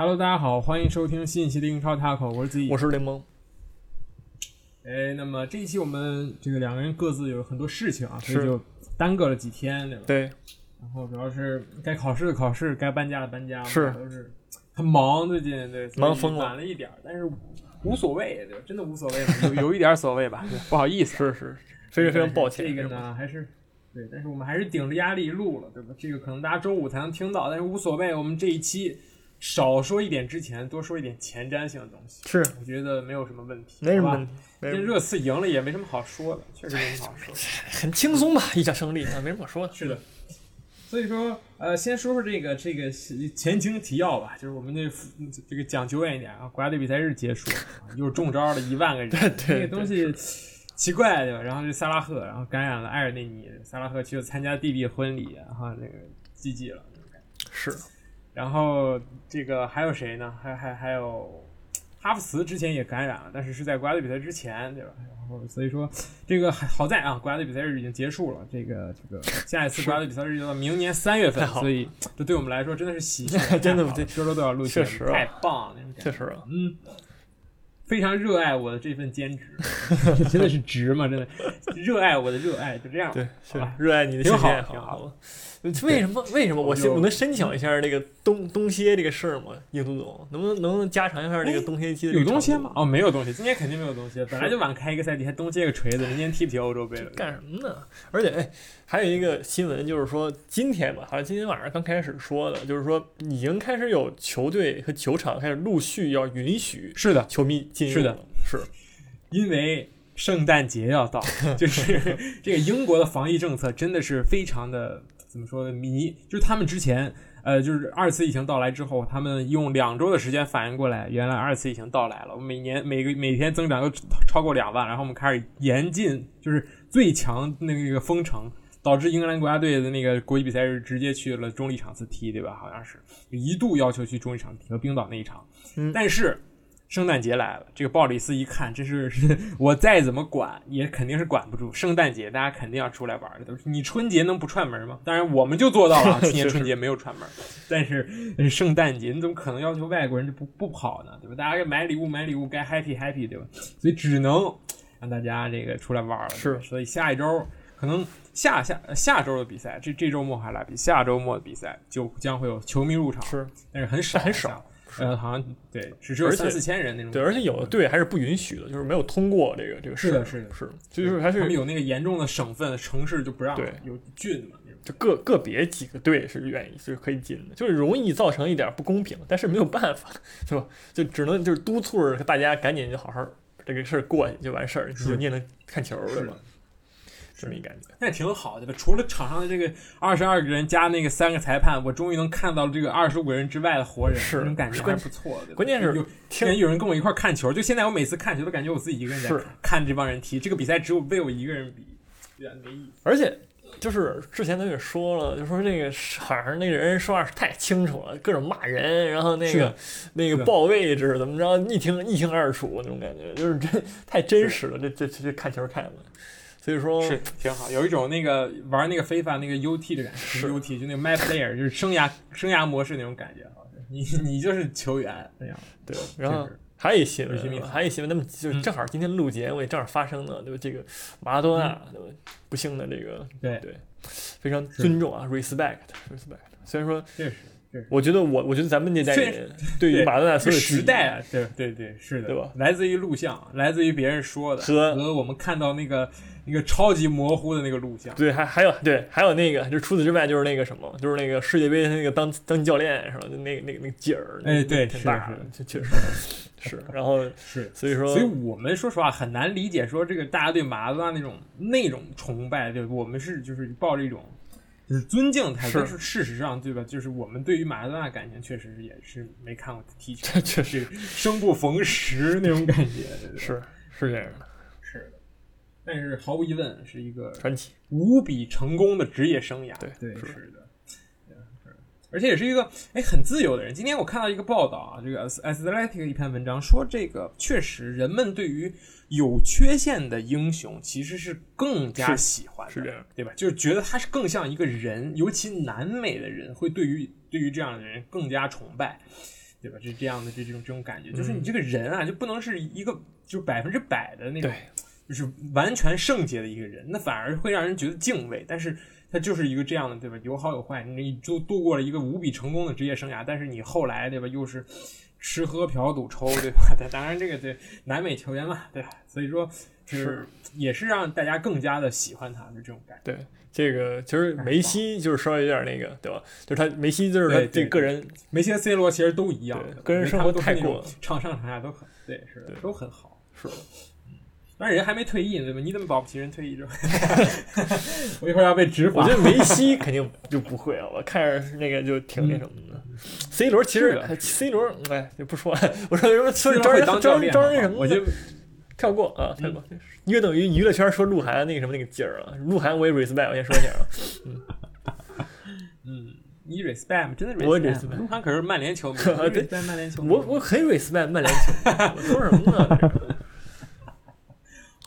Hello，大家好，欢迎收听新一期的英超 Taco，我是子怡，我是雷蒙。哎，那么这一期我们这个两个人各自有很多事情啊，所以就耽搁了几天，对吧？对，然后主要是该考试的考试，该搬家的搬家，是都是很忙，最近对，忙疯了晚了一点儿，但是无所谓，对吧？真的无所谓嘛，有有一点儿所谓吧，不好意思，是是，非常非常抱歉。这个呢，还是对，但是我们还是顶着压力录了，对吧？这个可能大家周五才能听到，但是无所谓。我们这一期少说一点之前，多说一点前瞻性的东西，是。我觉得没有什么问题，没什么问题，这热刺赢了也没什么好说的，确实没什么好说的。很轻松吧，一场胜利啊，没什么好说的。是的，所以说，呃，先说说这个这个前情提要吧，就是我们这这个讲久远一点啊，国家队比赛日结束又中招了一万个人，对这个东西奇怪对吧？然后这萨拉赫，然后感染了埃尔内尼，萨拉赫去参加弟弟婚礼，然后那个 GG 了，是然后这个还有谁呢？还还还有哈弗茨之前也感染了，但是是在国家队比赛之前，对吧？然后所以说这个还好在啊，国家队比赛日已经结束了，这个这个下一次国家队比赛日就到明年三月份所以这对我们来说真的是喜讯，真的对太好了周周都要录节目，确实啊太棒了，确实啊，嗯，非常热爱我的这份兼职，真的是值吗？真的热爱我的热爱，就这样，对，好吧，是热爱你的挺好兴趣爱好挺好好吧。为什么？为什么我先我能申请一下这个东东歇这个事儿吗？英总总能不能能加长一下这个东歇期的有个长度东歇吗？？哦，没有东歇，今年肯定没有东歇，本来就晚开一个赛季，还东歇个锤子，明年踢不踢欧洲杯了？干什么呢？而且，哎，还有一个新闻，就是说今天吧，好像今天晚上刚开始说的，就是说已经开始有球队和球场开始陆续要允许是的，球迷进入是的，是 因为圣诞节要到，就是这个英国的防疫政策真的是非常的怎么说呢？迷，就是他们之前。呃，就是二次疫情到来之后，他们用两周的时间反应过来，原来二次疫情到来了。我们每年每个每天增长都超过两万，然后我们开始严禁，就是最强那个封城，导致英格兰国家队的那个国际比赛日直接去了中立场次踢，对吧？好像是一度要求去中立场踢和冰岛那一场，嗯但是圣诞节来了，这个鲍里斯一看，这是是 我再怎么管也肯定是管不住。圣诞节大家肯定要出来玩的，都是你春节能不串门吗？当然我们就做到了啊，去年春节没有串门，但是呃圣诞节你怎么可能要求外国人就不不跑呢？对吧？大家买礼物买礼物，该 happy happy 对吧？所以只能让大家这个出来玩了。是所以下一周可能下下下周的比赛，这这周末还来比，下周末的比赛就将会有球迷入场，是，但是很少很少。呃，好像对，只是有三四千人那种。对，而且有的队还是不允许的，就是没有通过这个这个是的是的是，就是还是他们有那个严重的省份城市就不让，对有郡嘛。就个个别几个队是愿意是可以进的，就是容易造成一点不公平，但是没有办法，是吧？就只能就是督促着大家赶紧就好好这个事儿过去就完事儿，你也能看球是的，这么一感觉。那也挺好的吧？除了场上的这个二十二个人加那个三个裁判，我终于能看到这个二十五个人之外的活人，是那种感觉还是不错的。关键是有听天有人跟我一块看球，就现在我每次看球都感觉我自己一个人在是看看这帮人踢，这个比赛只有被我一个人比，有点没意思。而且就是之前他也说了，就说这个好像那个人说话太清楚了，各种骂人，然后那个那个报位置怎么着，一听一清二楚那种感觉，就是真太真实了。这这这这看球看的，所以说是挺好，有一种那个玩那个非法那个 UT 的感觉是，UT 就那个 My Player 就是生涯生涯模式那种感觉，你 你就是球员那样。对，然后还有一些还有一新闻，那么就正好今天录节目也正好发生了，对吧？这个马拉多纳，对吧？不幸的这个对对，非常尊重啊，respect，respect。虽然说，确实。我觉得我我觉得咱们那代人 对于对马拉多纳所有时代啊，对对对，是的，对吧？来自于录像，来自于别人说的，和和我们看到那个那个超级模糊的那个录像，对，还还有对，还有那个，就除此之外就是那个什么，就是那个世界杯那个当当教练是吧？就那个那个那个劲儿，哎对是挺大的，是确实 是。然后是。所以说，所以我们说实话很难理解，说这个大家对马拉多纳那种那种崇拜，对我们是就是抱着一种就是尊敬态度，是但是事实上对吧？就是我们对于马拉多纳感情确实也是没看过他踢球，这确实生不逢时那种感觉，是是这样的是的。但是毫无疑问是一个传奇，无比成功的职业生涯。对对是的而且也是一个哎很自由的人。今天我看到一个报道啊，这个 Athletic 一篇文章说，这个确实人们对于有缺陷的英雄其实是更加喜欢的，是这样，对吧？就是觉得他是更像一个人，尤其南美的人会对于对于这样的人更加崇拜。对吧？这这样的这这种这种感觉，就是你嗯这个人啊，就不能是一个就百分之百的那种，就是完全圣洁的一个人，那反而会让人觉得敬畏。但是他就是一个这样的，对吧？有好有坏，你就度过了一个无比成功的职业生涯，但是你后来，对吧？又是吃喝嫖赌抽，对吧？当然，这个对南美球员嘛，对吧？所以说是也是让大家更加的喜欢他的这种感觉。对，这个其实梅西就是稍微有点那个，对吧？就是他梅西就是他这个人，梅西和 C 罗其实都一样，对个人生活太过了，场上场下都很对，是的都很好。是的，但是人还没退役呢，对吧？你怎么保不齐人退役之后？我一会儿要被执法。我觉得梅西肯定就不会啊，我看着那个就挺那什么的。C 罗其实 C 罗，哎，就不说了。我说什么说罗招人招人招人那什么，我就跳过啊，跳过。约等于娱乐圈说鹿晗那个什么那个劲儿啊，鹿晗我也 respect，我先说一下啊。嗯，你 respect 吗？真的 respect。鹿晗可是曼联球迷，对你 respect 曼联球迷。我我很 respect 曼联球迷，我说什么呢？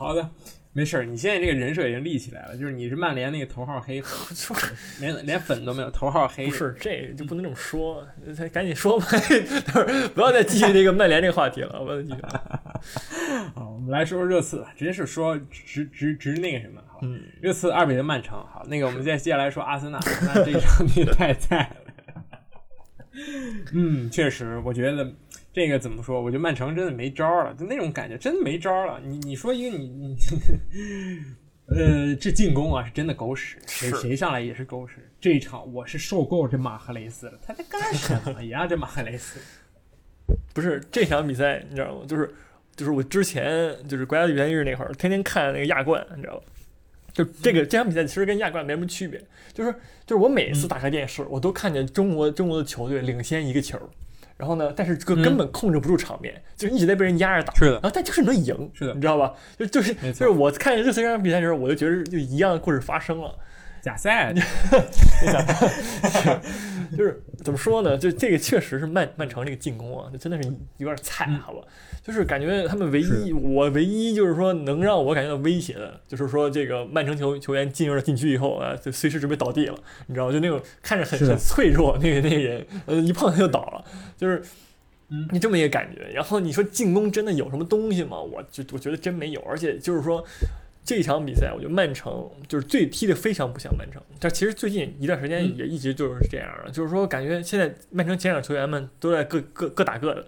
这个好的，没事儿。你现在这个人设已经立起来了，就是你是曼联那个头号黑粉，说 连连粉都没有，头号黑。不是，这就不能这么说，咱赶紧说吧，等会儿不要再继续这个曼联这个话题了，不要再继续。好，我们来说说热刺，直接是说直直直那个什么，好，嗯，热刺二比零曼城。好，那个我们再接下来说阿森纳，那这场比太菜了。嗯，确实，我觉得这个怎么说？我觉得曼城真的没招儿了，就那种感觉，真的没招儿了。你你说一个你你，呃，这进攻啊是真的狗屎，谁谁上来也是狗屎。这一场我是受够这马赫雷斯了，他在干什么呀？这马赫雷斯，不是这场比赛，你知道吗？就是就是我之前就是国家队比赛日那会儿，天天看那个亚冠，你知道吧？就这个这场比赛其实跟亚冠没什么区别，就是就是我每次打开电视，我都看见中国中国的球队领先一个球，然后呢，但是这个根本控制不住场面，就是一直在被人压着打。是的然后但就是能赢，是的你知道吧？就就是就是我看热刺这场比赛的时候，我就觉得就一样的故事发生了。假赛，就是怎么说呢？就这个确实是曼曼城这个进攻啊，就真的是有点菜，嗯好吧？就是感觉他们唯一我唯一就是说能让我感觉到威胁的，就是说这个曼城球球员进入了禁区以后啊，就随时准备倒地了，你知道吗？就那种看着很很脆弱那个那个人，呃，一碰他就倒了，就是。嗯你这么一个感觉，然后你说进攻真的有什么东西吗？我就我觉得真没有，而且就是说这场比赛，我觉得曼城就是最踢得非常不像曼城。但其实最近一段时间嗯也一直就是这样的，就是说感觉现在曼城前场球员们都在各各各打各的，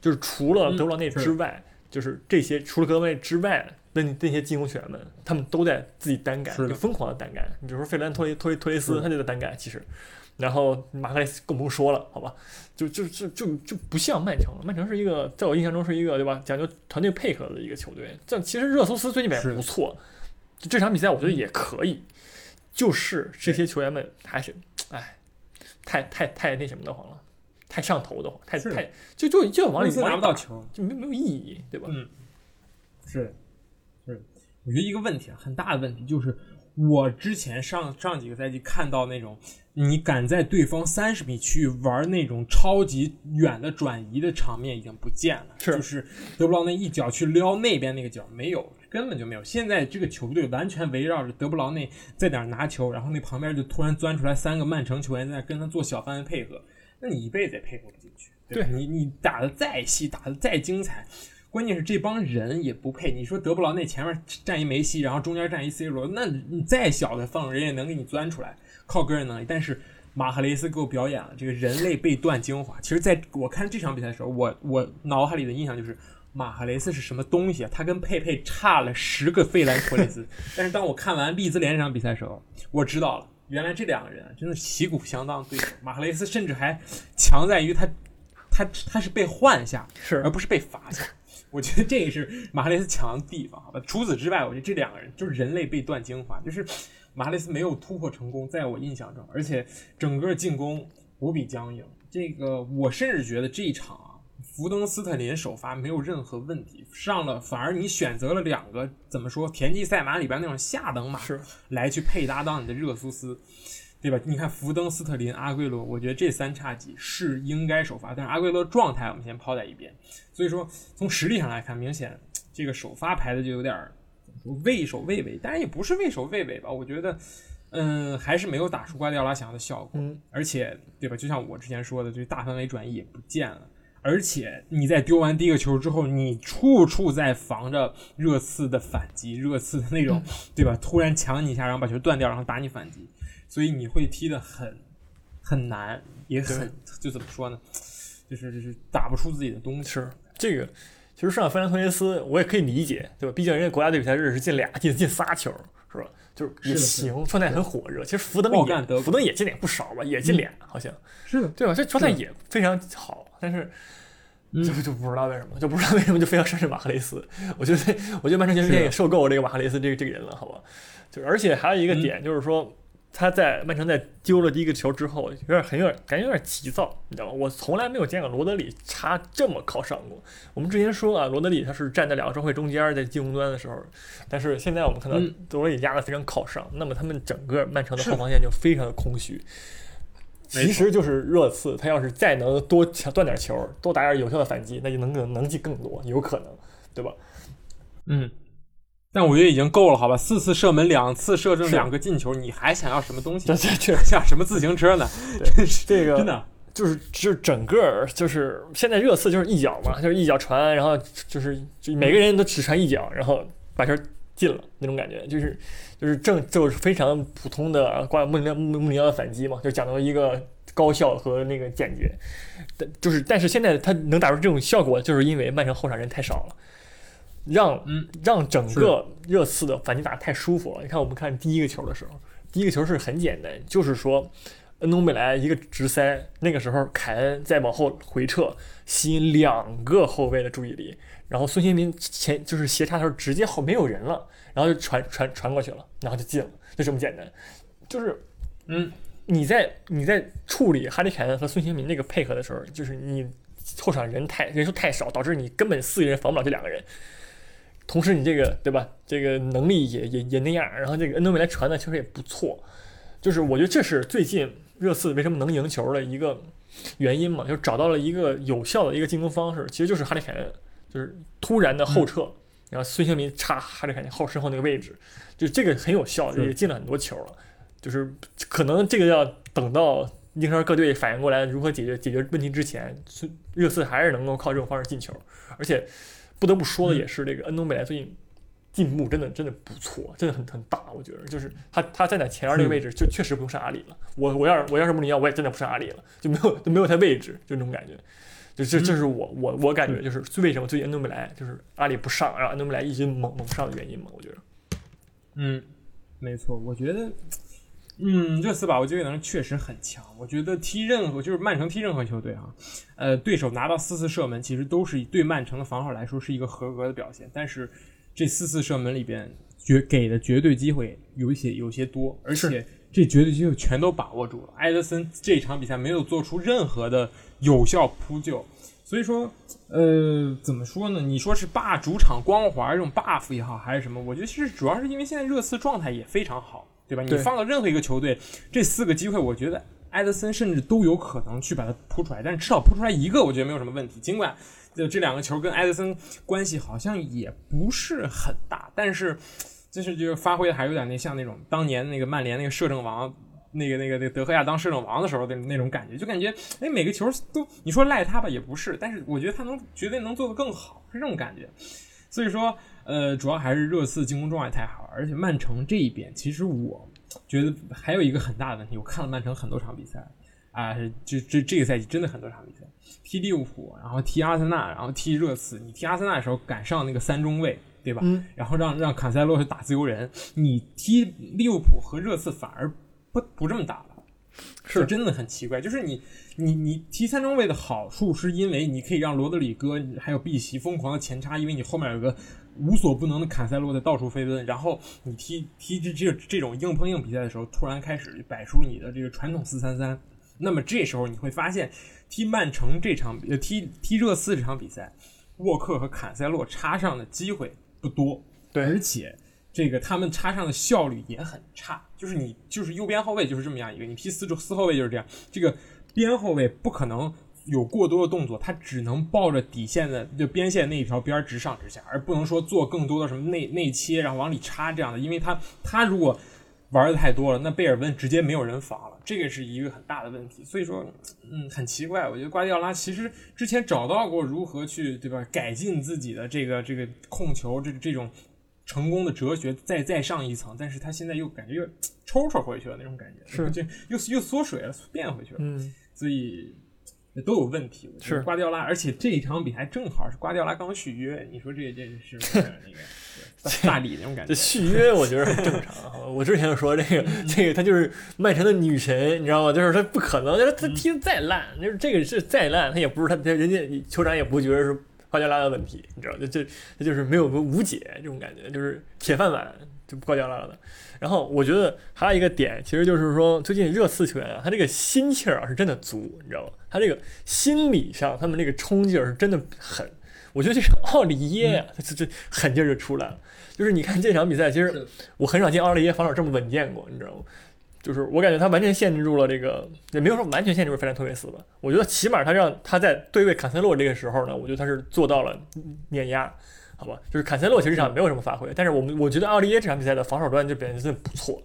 就是除了嗯德布劳内之外，就是这些除了德布劳内之外的那那些进攻球员们，他们都在自己单干，就疯狂的单干。你比如说费兰托雷托雷托雷斯，他就在单干，其实。然后马克雷斯更不用说了，好吧，就就就就就不像曼城了。曼城是一个，在我印象中是一个对吧，讲究团队配合的一个球队。这其实热苏斯最近表现不错，这场比赛我觉得也可以，就是这些球员们还是，哎，太太太那什么的慌了，太上头的慌，太太就就就往里拿不到球，就没没有意义，对吧？嗯，是是，我觉得一个问题啊，很大的问题就是，我之前上上几个赛季看到那种，你敢在对方三十米区域玩那种超级远的转移的场面已经不见了，是就是德布劳内一脚去撩那边那个脚没有，根本就没有。现在这个球队完全围绕着德布劳内在哪拿球，然后那旁边就突然钻出来三个曼城球员在那跟他做小范围配合，那你一辈子也配合不进去。对对你你打的再细，打的再精彩，关键是这帮人也不配。你说德布劳内前面站一梅西，然后中间站一 C 罗，那你再小的缝人也能给你钻出来，靠个人能力。但是马赫雷斯给我表演了这个人类被断精华。其实在我看这场比赛的时候，我我脑海里的印象就是马赫雷斯是什么东西啊？他跟佩佩差了十个费兰托雷斯。但是当我看完利兹联这场比赛的时候，我知道了。原来这两个人啊真的旗鼓相当对手，马赫雷斯甚至还强在于他，他他是被换下，是而不是被罚下。我觉得这个是马哈雷斯强的地方，好吧？除此之外，我觉得这两个人就是人类被断精华，就是马哈雷斯没有突破成功，在我印象中，而且整个进攻无比僵硬。这个我甚至觉得这一场啊，福登斯特林首发没有任何问题，上了反而你选择了两个怎么说田忌赛马里边那种下等马是来去配搭档你的热苏斯。对吧？你看福登斯特林、阿圭罗，我觉得这三叉戟是应该首发，但是阿圭罗状态我们先抛在一边。所以说，从实力上来看，明显这个首发排的就有点儿怎么说畏首畏尾，当然也不是畏首畏尾吧。我觉得，嗯，还是没有打出瓜迪奥拉想要的效果。嗯，而且，对吧？就像我之前说的，就大范围转移也不见了。而且你在丢完第一个球之后，你处处在防着热刺的反击，热刺的那种，对吧？突然抢你一下，然后把球断掉，然后打你反击，所以你会踢得很很难，也很就怎么说呢？就是就是打不出自己的东西。是这个，其实上弗兰托雷斯我也可以理解，对吧？毕竟人家国家队比赛日是进俩进进仨球，是吧？就是也行，状态很火热。其实福登也福登也进点不少吧，也进俩，好像是的，对吧？这状态也非常好，但是就就不知道为什么，就不知道为什么就非要上阵马赫雷斯。我觉得，我觉得曼城球队也受够这个马赫雷斯这个这个人了，好吧？就而且还有一个点就是说。他在曼城在丢了第一个球之后，有点很有点感觉有点急躁，你知道吗？我从来没有见过罗德里插这么靠上过。我们之前说啊，罗德里他是站在两个中卫中间，在进攻端的时候，但是现在我们看到罗德里压的非常靠上，那么他们整个曼城的后防线就非常的空虚。其实就是热刺，他要是再能多断点球，多打点有效的反击，那就能能能进更多，有可能，对吧？嗯。但我觉得已经够了，好吧？四次射门，两次射正，两个进球，你还想要什么东西？这这像什么自行车呢？这个真的就是就是整个就是现在热刺就是一脚嘛，就是一脚传，然后就是就每个人都只传一脚，然后把球进了那种感觉，就是就是正就是非常普通的挂穆里穆穆里奥的反击嘛，就讲到一个高效和那个简洁。但就是但是现在他能打出这种效果，就是因为曼城后场人太少了。让嗯让整个热刺的反击打得太舒服了。你看我们看第一个球的时候，第一个球是很简单，就是说恩东贝莱一个直塞，那个时候凯恩再往后回撤，吸引两个后卫的注意力，然后孙兴民前就是斜插的时候直接后没有人了，然后就传传传过去了，然后就进了，就这么简单。就是嗯，你在你在处理哈里凯恩和孙兴民那个配合的时候，就是你后场人太人数太少，导致你根本四个人防不了这两个人。同时，你这个对吧？这个能力也也也那样，然后这个恩东贝莱传的确实也不错，就是我觉得这是最近热刺为什么能赢球的一个原因嘛，就找到了一个有效的一个进攻方式，其实就是哈里凯恩，就是突然的后撤，然后孙兴民插哈里凯恩后身后那个位置，就这个很有效，也进了很多球了。就是可能这个要等到英超各队反应过来如何解决解决问题之前，热刺还是能够靠这种方式进球，而且。不得不说的也是，这个恩东贝莱最近进步真的真的不错，真的很很大。我觉得就是他他站在前二那个位置，就确实不用上阿里了。我我要是我要是穆里尼奥，我也真的不上阿里了，就没有就 没有他位置，就那种感觉。就这这是我我我感觉就是为什么最近恩东贝莱就是阿里不上，然后恩东贝莱一直猛猛上的原因嘛。我觉得，嗯，没错，我觉得。嗯，热刺把握机会能力确实很强。我觉得踢任何就是曼城踢任何球队啊，呃，对手拿到四次射门，其实都是对曼城的防守来说是一个合格的表现。但是这四次射门里边绝给的绝对机会有些有些多，而且这绝对机会全都把握住了。埃德森这场比赛没有做出任何的有效扑救，所以说，呃，怎么说呢？你说是霸主场光环这种 buff 也好，还是什么？我觉得其实主要是因为现在热刺状态也非常好。对吧？你放到任何一个球队，这四个机会，我觉得埃德森甚至都有可能去把它扑出来，但是至少扑出来一个，我觉得没有什么问题。尽管就这两个球跟埃德森关系好像也不是很大，但是就是就是发挥的还有点那像那种当年那个曼联那个摄政王，那个那个那德赫亚当摄政王的时候的那种感觉，就感觉哎每个球都你说赖他吧也不是，但是我觉得他能绝对能做得更好，是这种感觉。所以说。呃，主要还是热刺进攻状态太好，而且曼城这一边，其实我觉得还有一个很大的问题。我看了曼城很多场比赛，啊，这这这个赛季真的很多场比赛，踢利物浦，然后踢阿森纳，然后踢热刺。你踢阿森纳的时候赶上那个三中卫，对吧？嗯。然后让让坎塞洛去打自由人，你踢利物浦和热刺反而不不这么打了，是真的很奇怪。就是你你你踢三中卫的好处，是因为你可以让罗德里戈还有碧玺疯狂的前插，因为你后面有个。无所不能的坎塞洛在到处飞奔，然后你踢踢这这这种硬碰硬比赛的时候，突然开始摆出你的这个传统四三三，那么这时候你会发现，踢曼城这场呃踢踢热刺这场比赛，沃克和坎塞洛插上的机会不多，对，而且这个他们插上的效率也很差，就是你就是右边后卫就是这么样一个，你踢四四后卫就是这样，这个边后卫不可能。有过多的动作，他只能抱着底线的就边线那一条边直上直下，而不能说做更多的什么内内切，然后往里插这样的。因为他他如果玩的太多了，那贝尔温直接没有人防了，这个是一个很大的问题。所以说，嗯，很奇怪，我觉得瓜迪奥拉其实之前找到过如何去对吧改进自己的这个这个控球这这种成功的哲学，再再上一层，但是他现在又感觉又抽抽回去了那种感觉，是就又又缩水了，变回去了，嗯，所以。都有问题，是瓜迪奥拉，而且这一场比赛正好是瓜迪奥拉刚续约，你说这这是不是那个 大理那种感觉？这续约我觉得很正常。我之前就说这个这个他就是曼城的女神，你知道吗？就是他不可能，就是他踢的再烂，就是这个是再烂，他也不是他他人家酋长也不觉得是瓜迪奥拉的问题，你知道？就这他就是没有个无解这种感觉，就是铁饭碗就瓜迪奥拉的。然后我觉得还有一个点，其实就是说最近热刺球员啊，他这个心气儿啊是真的足，你知道吗？他这个心理上，他们这个冲劲儿是真的狠。我觉得这是奥里耶呀，这这狠劲儿就出来了。就是你看这场比赛，其实我很少见奥里耶防守这么稳健过，你知道吗？就是我感觉他完全限制住了这个，也没有说完全限制住费兰托雷斯吧。我觉得起码他让他在对位坎塞洛这个时候呢，我觉得他是做到了碾压，好吧？就是坎塞洛其实这场没有什么发挥，但是我们我觉得奥利耶这场比赛的防守端就表现真的不错，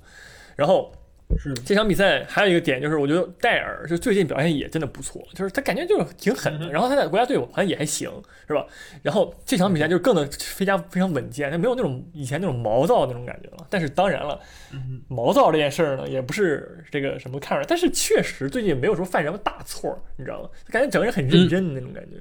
然后。是这场比赛还有一个点就是，我觉得戴尔就最近表现也真的不错，就是他感觉就是挺狠的，然后他在国家队好像也还行，是吧？然后这场比赛就是更的非常非常稳健，他没有那种以前那种毛躁那种感觉了。但是当然了，毛躁这件事儿呢，也不是这个什么看出来，但是确实最近没有说犯什么大错，你知道吗？感觉整个人很认真的那种感觉。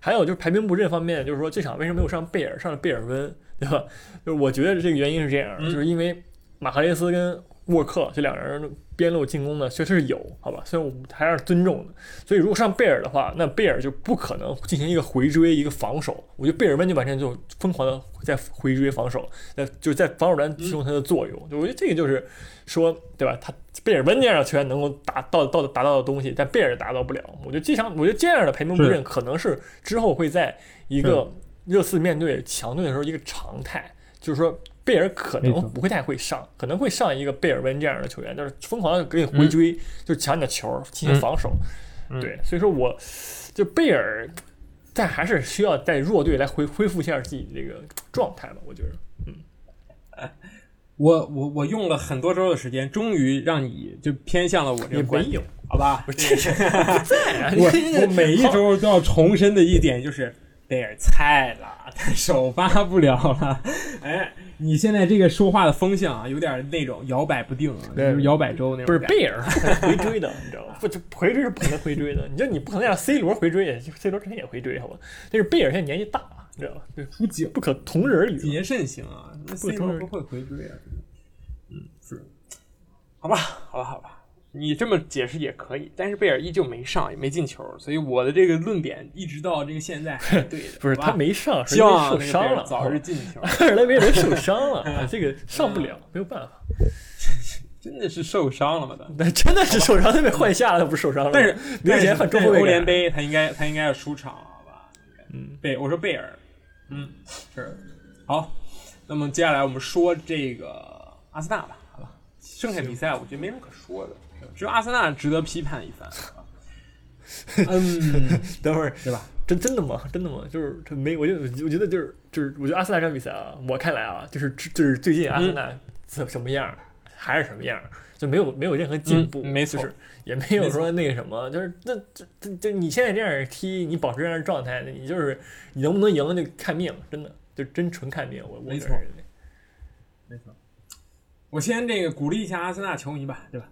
还有就是排兵布阵方面，就是说这场为什么没有上贝尔，上了贝尔温，对吧？就是我觉得这个原因是这样，就是因为马哈雷斯跟沃克这两人边路进攻呢，确实是有，好吧，所以我们还是尊重的。所以如果上贝尔的话，那贝尔就不可能进行一个回追、一个防守。我觉得贝尔温就完全就疯狂的在回追防守，在就是在防守端提供他的作用。我觉得这个就是说，对吧？他贝尔温那样的球员能够达到到达到的东西，但贝尔达到不了。我觉得这场，我觉得这样的排名布阵可能是之后会在一个热刺面对强队的时候一个常态，就是说。贝尔可能不会太会上，可能会上一个贝尔温这样的球员，就是疯狂的给你回追，就是抢你的球进行防守。对，所以说我就贝尔，但还是需要在弱队来恢恢复一下自己这个状态吧。我觉得，嗯，我我我用了很多周的时间，终于让你就偏向了我这个观点，好吧？这是我我每一周都要重申的一点就是。贝尔菜了，他首发不了了。哎，你现在这个说话的风向啊，有点那种摇摆不定，就是摇摆州那种。不是贝尔 回追的，你知道吗？不，回追是不可能回追的。你说你不可能让 C 罗回追，C 罗之前也回追，好吧？但是贝尔现在年纪大了，你知道吧？出警不可同日而语。谨言慎行啊，那 C 罗不会回追啊。嗯，是。好吧，好吧，好吧。你这么解释也可以，但是贝尔依旧没上，也没进球，所以我的这个论点一直到这个现在还是对的。不是他没上，是因为受伤了，早日进球。阿尔莱维人受伤了，这个上不了，没有办法。真的是受伤了吗？那真的是受伤，他被换下了，他不是受伤了。但是明显很中后卫。欧联杯他应该他应该要出场，好吧？嗯，贝，我说贝尔，嗯，是好。那么接下来我们说这个阿森纳吧，好吧？剩下比赛我觉得没什么可说的。只有阿森纳值得批判一番。嗯，等会儿对吧？真真的吗？真的吗？就是这没，我就我觉得就是就是，我觉得阿森纳这场比赛啊，我看来啊，就是就是最近阿森纳怎什么样还是什么样，就没有没有任何进步，没错，也没有说那个什么，就是那这这这你现在这样踢，你保持这样的状态，你就是你能不能赢就看命，真的就真纯看命。我我没错，没错。我先这个鼓励一下阿森纳球迷吧，对吧？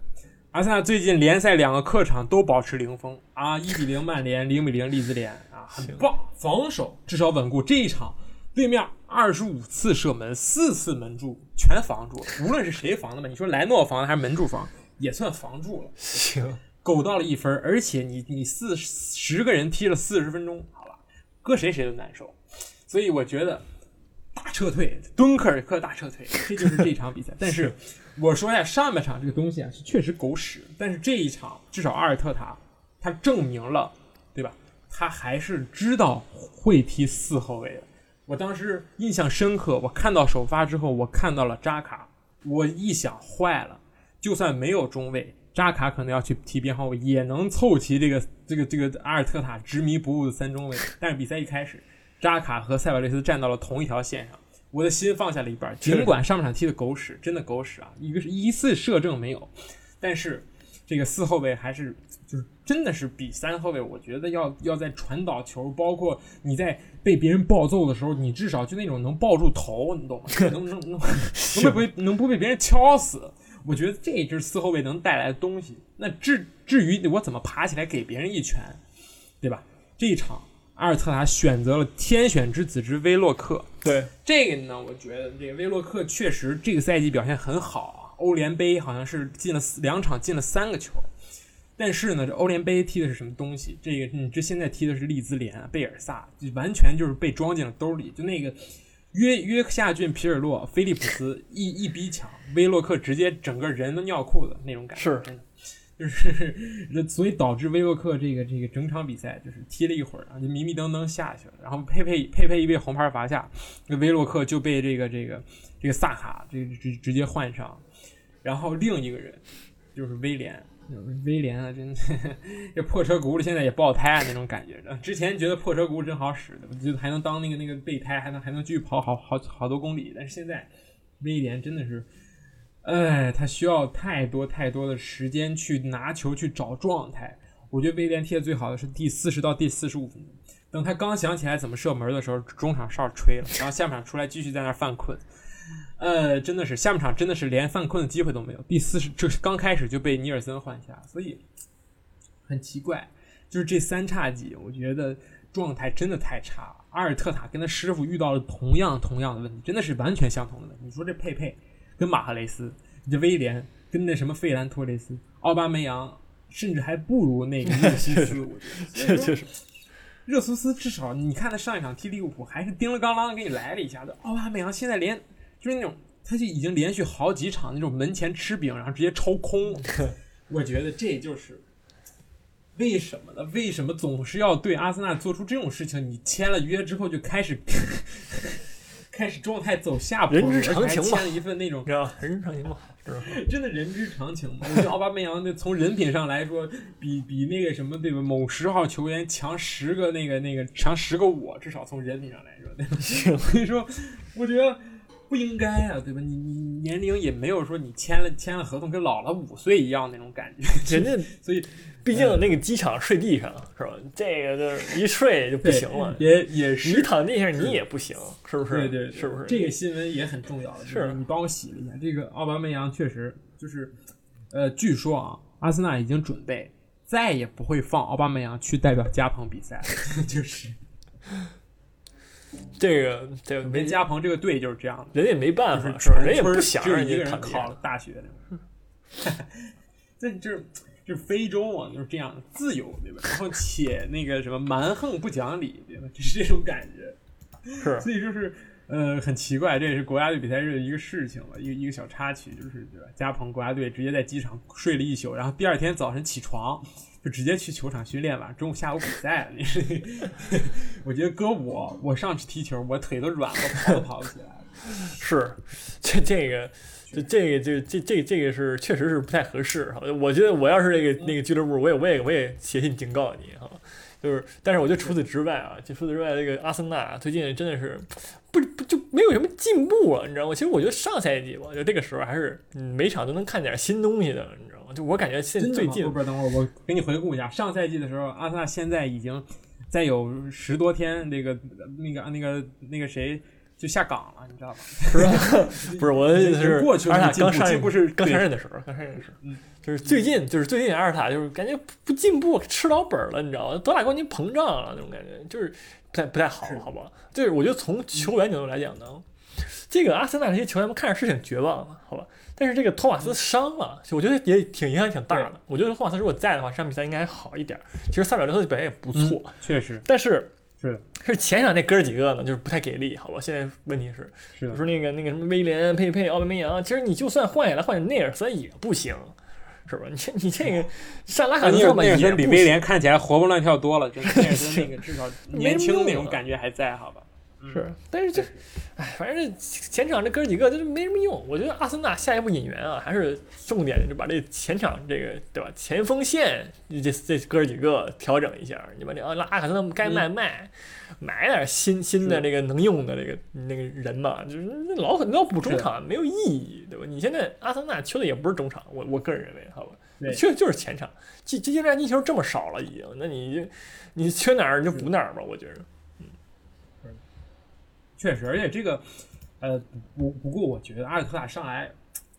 阿森纳最近联赛两个客场都保持零封啊，一比零曼联，零比零利兹联啊，很棒，防守至少稳固。这一场对面二十五次射门，四次门柱全防住了，无论是谁防的吧，你说莱诺防的还是门柱防，也算防住了。行，苟到了一分，而且你你四十个人踢了四十分钟，好吧，搁谁谁都难受。所以我觉得大撤退，敦刻尔克大撤退，这就是这场比赛。但是。我说一下上半场这个东西啊，是确实狗屎。但是这一场至少阿尔特塔他证明了，对吧？他还是知道会踢四后卫的。我当时印象深刻，我看到首发之后，我看到了扎卡，我一想坏了，就算没有中卫，扎卡可能要去踢边后卫，也能凑齐这个这个这个阿尔特塔执迷不悟的三中卫。但是比赛一开始，扎卡和塞瓦雷斯站到了同一条线上。我的心放下了一半。是尽管上半场踢的狗屎，真的狗屎啊，一个是一次射正没有，但是这个四后卫还是就是真的是比三后卫，我觉得要要在传导球，包括你在被别人暴揍的时候，你至少就那种能抱住头，你懂吗？能能能能不被能不被别人敲死？我觉得这就是四后卫能带来的东西。那至至于我怎么爬起来给别人一拳，对吧？这一场阿尔特塔选择了天选之子之威洛克，对，这个呢，我觉得这个威洛克确实这个赛季表现很好啊，欧联杯好像是进了两场进了三个球，但是呢，这欧联杯踢的是什么东西？这个你这现在踢的是利兹联、贝尔萨，就完全就是被装进了兜里。就那个约约克夏郡、皮尔洛、菲利普斯一一逼抢，威洛克直接整个人都尿裤子那种感觉，是真的。就是，所以导致威洛克这个这个整场比赛就是踢了一会儿，然后就迷迷瞪瞪下去了，然后佩佩佩佩一被红牌罚下，那威洛克就被这个这个这个萨卡这直直接换上，然后另一个人就是威廉，威廉啊，真的 这破车轱辘现在也爆胎啊那种感觉。之前觉得破车轱辘真好使的，我觉得还能当那个那个备胎，还能还能继续跑好好好多公里，但是现在威廉真的是。哎，他需要太多太多的时间去拿球去找状态。我觉得威廉踢的最好的是第四十到第四十五分钟，等他刚想起来怎么射门的时候，中场哨吹了，然后下半场出来继续在那犯困。呃，真的是下半场真的是连犯困的机会都没有。第四十这刚开始就被尼尔森换下，所以很奇怪，就是这三叉戟，我觉得状态真的太差了。阿尔特塔跟他师傅遇到了同样同样的问题，真的是完全相同的问题。你说这佩佩。跟马哈雷斯，这威廉跟那什么费兰托雷斯、奥巴梅扬，甚至还不如那个热苏斯。我觉得，确实，热苏斯至少你看他上一场踢利物浦，还是叮了当啷给你来了一下子。奥巴梅扬现在连就是那种，他就已经连续好几场那种门前吃饼，然后直接抽空。我觉得这就是为什么呢？为什么总是要对阿森纳做出这种事情？你签了约之后就开始。开始状态走下坡，人之常情嘛。签了一份那种，知道吧？人之常情嘛，真的人之常情嘛。我觉得奥巴梅扬的从人品上来说，比比那个什么对吧？某十号球员强十个那个那个强十个我，至少从人品上来说，对吧？所以说，我觉得不应该啊，对吧？你你年龄也没有说你签了签了合同跟老了五岁一样那种感觉，人家 所以。毕竟那个机场睡地上是吧？这个就是一睡就不行了，也也是。你躺地上你也不行，是不是？对对，是不是？这个新闻也很重要的。是你帮我洗了一下。这个奥巴梅扬确实就是，呃，据说啊，阿森纳已经准备再也不会放奥巴梅扬去代表加蓬比赛，就是这个这个没加蓬这个队就是这样的，人也没办法，是吧？人也不想让一个人考大学的，这就是。就是非洲啊，就是这样自由，对吧？然后且那个什么蛮横不讲理，对吧？就是这种感觉。是，所以就是呃很奇怪，这也是国家队比赛日的一个事情了，一个一个小插曲，就是对吧？加蓬国家队直接在机场睡了一宿，然后第二天早晨起床就直接去球场训练吧，中午下午比赛。你是，我觉得搁我，我上去踢球，我腿都软了，跑都跑不起来。是，这这个。这这个，这这这这个是确实是不太合适哈。我觉得我要是那个那个俱乐部，我也我也我也写信警告你哈。就是，但是我觉得除此之外啊，就除此之外，这个阿森纳最近真的是不不就没有什么进步啊，你知道吗？其实我觉得上赛季吧，就这个时候还是每场都能看点新东西的，吗？就我感觉现最近不是等会儿我给你回顾一下，上赛季的时候，阿森纳现在已经再有十多天，那个那个那个那个谁。就下岗了，你知道吧？不是，不是，我的意思是，阿尔塔刚上任不是刚上任的时候，刚上任的时候，嗯，就是最近，就是最近阿尔塔就是感觉不进步，吃老本了，你知道吗？德甲冠军膨胀了那种感觉，就是不太不太好，好吧？就是我觉得从球员角度来讲呢，这个阿森纳这些球员们看着是挺绝望的，好吧？但是这个托马斯伤了，我觉得也挺影响挺大的。我觉得托马斯如果在的话，这场比赛应该还好一点。其实萨表刘特表现也不错，确实，但是。是是前场那哥儿几个呢，就是不太给力，好吧？现在问题是，是说那个那个什么威廉、佩佩、奥巴梅扬，其实你就算换下来换内尔森也不行，是吧？你 这你这个上拉卡内尔森比威廉看起来活蹦乱跳多了，就是内尔森那个至少 年轻那种感觉还在，好吧？是，但是这，哎，反正这前场这哥几个就是没什么用。我觉得阿森纳下一步引援啊，还是重点就把这前场这个对吧？前锋线这这哥几个调整一下，你把这啊拉卡森该卖卖，买点新新的这个能用的这个那个人嘛，就是老老补中场没有意义，对吧？你现在阿森纳缺的也不是中场，我我个人认为，好吧，缺的就是前场，进进战进球这么少了已经，那你你缺哪儿就补哪儿吧，我觉得，嗯，确实，而且这个，呃，不不过我觉得阿尔特塔上来。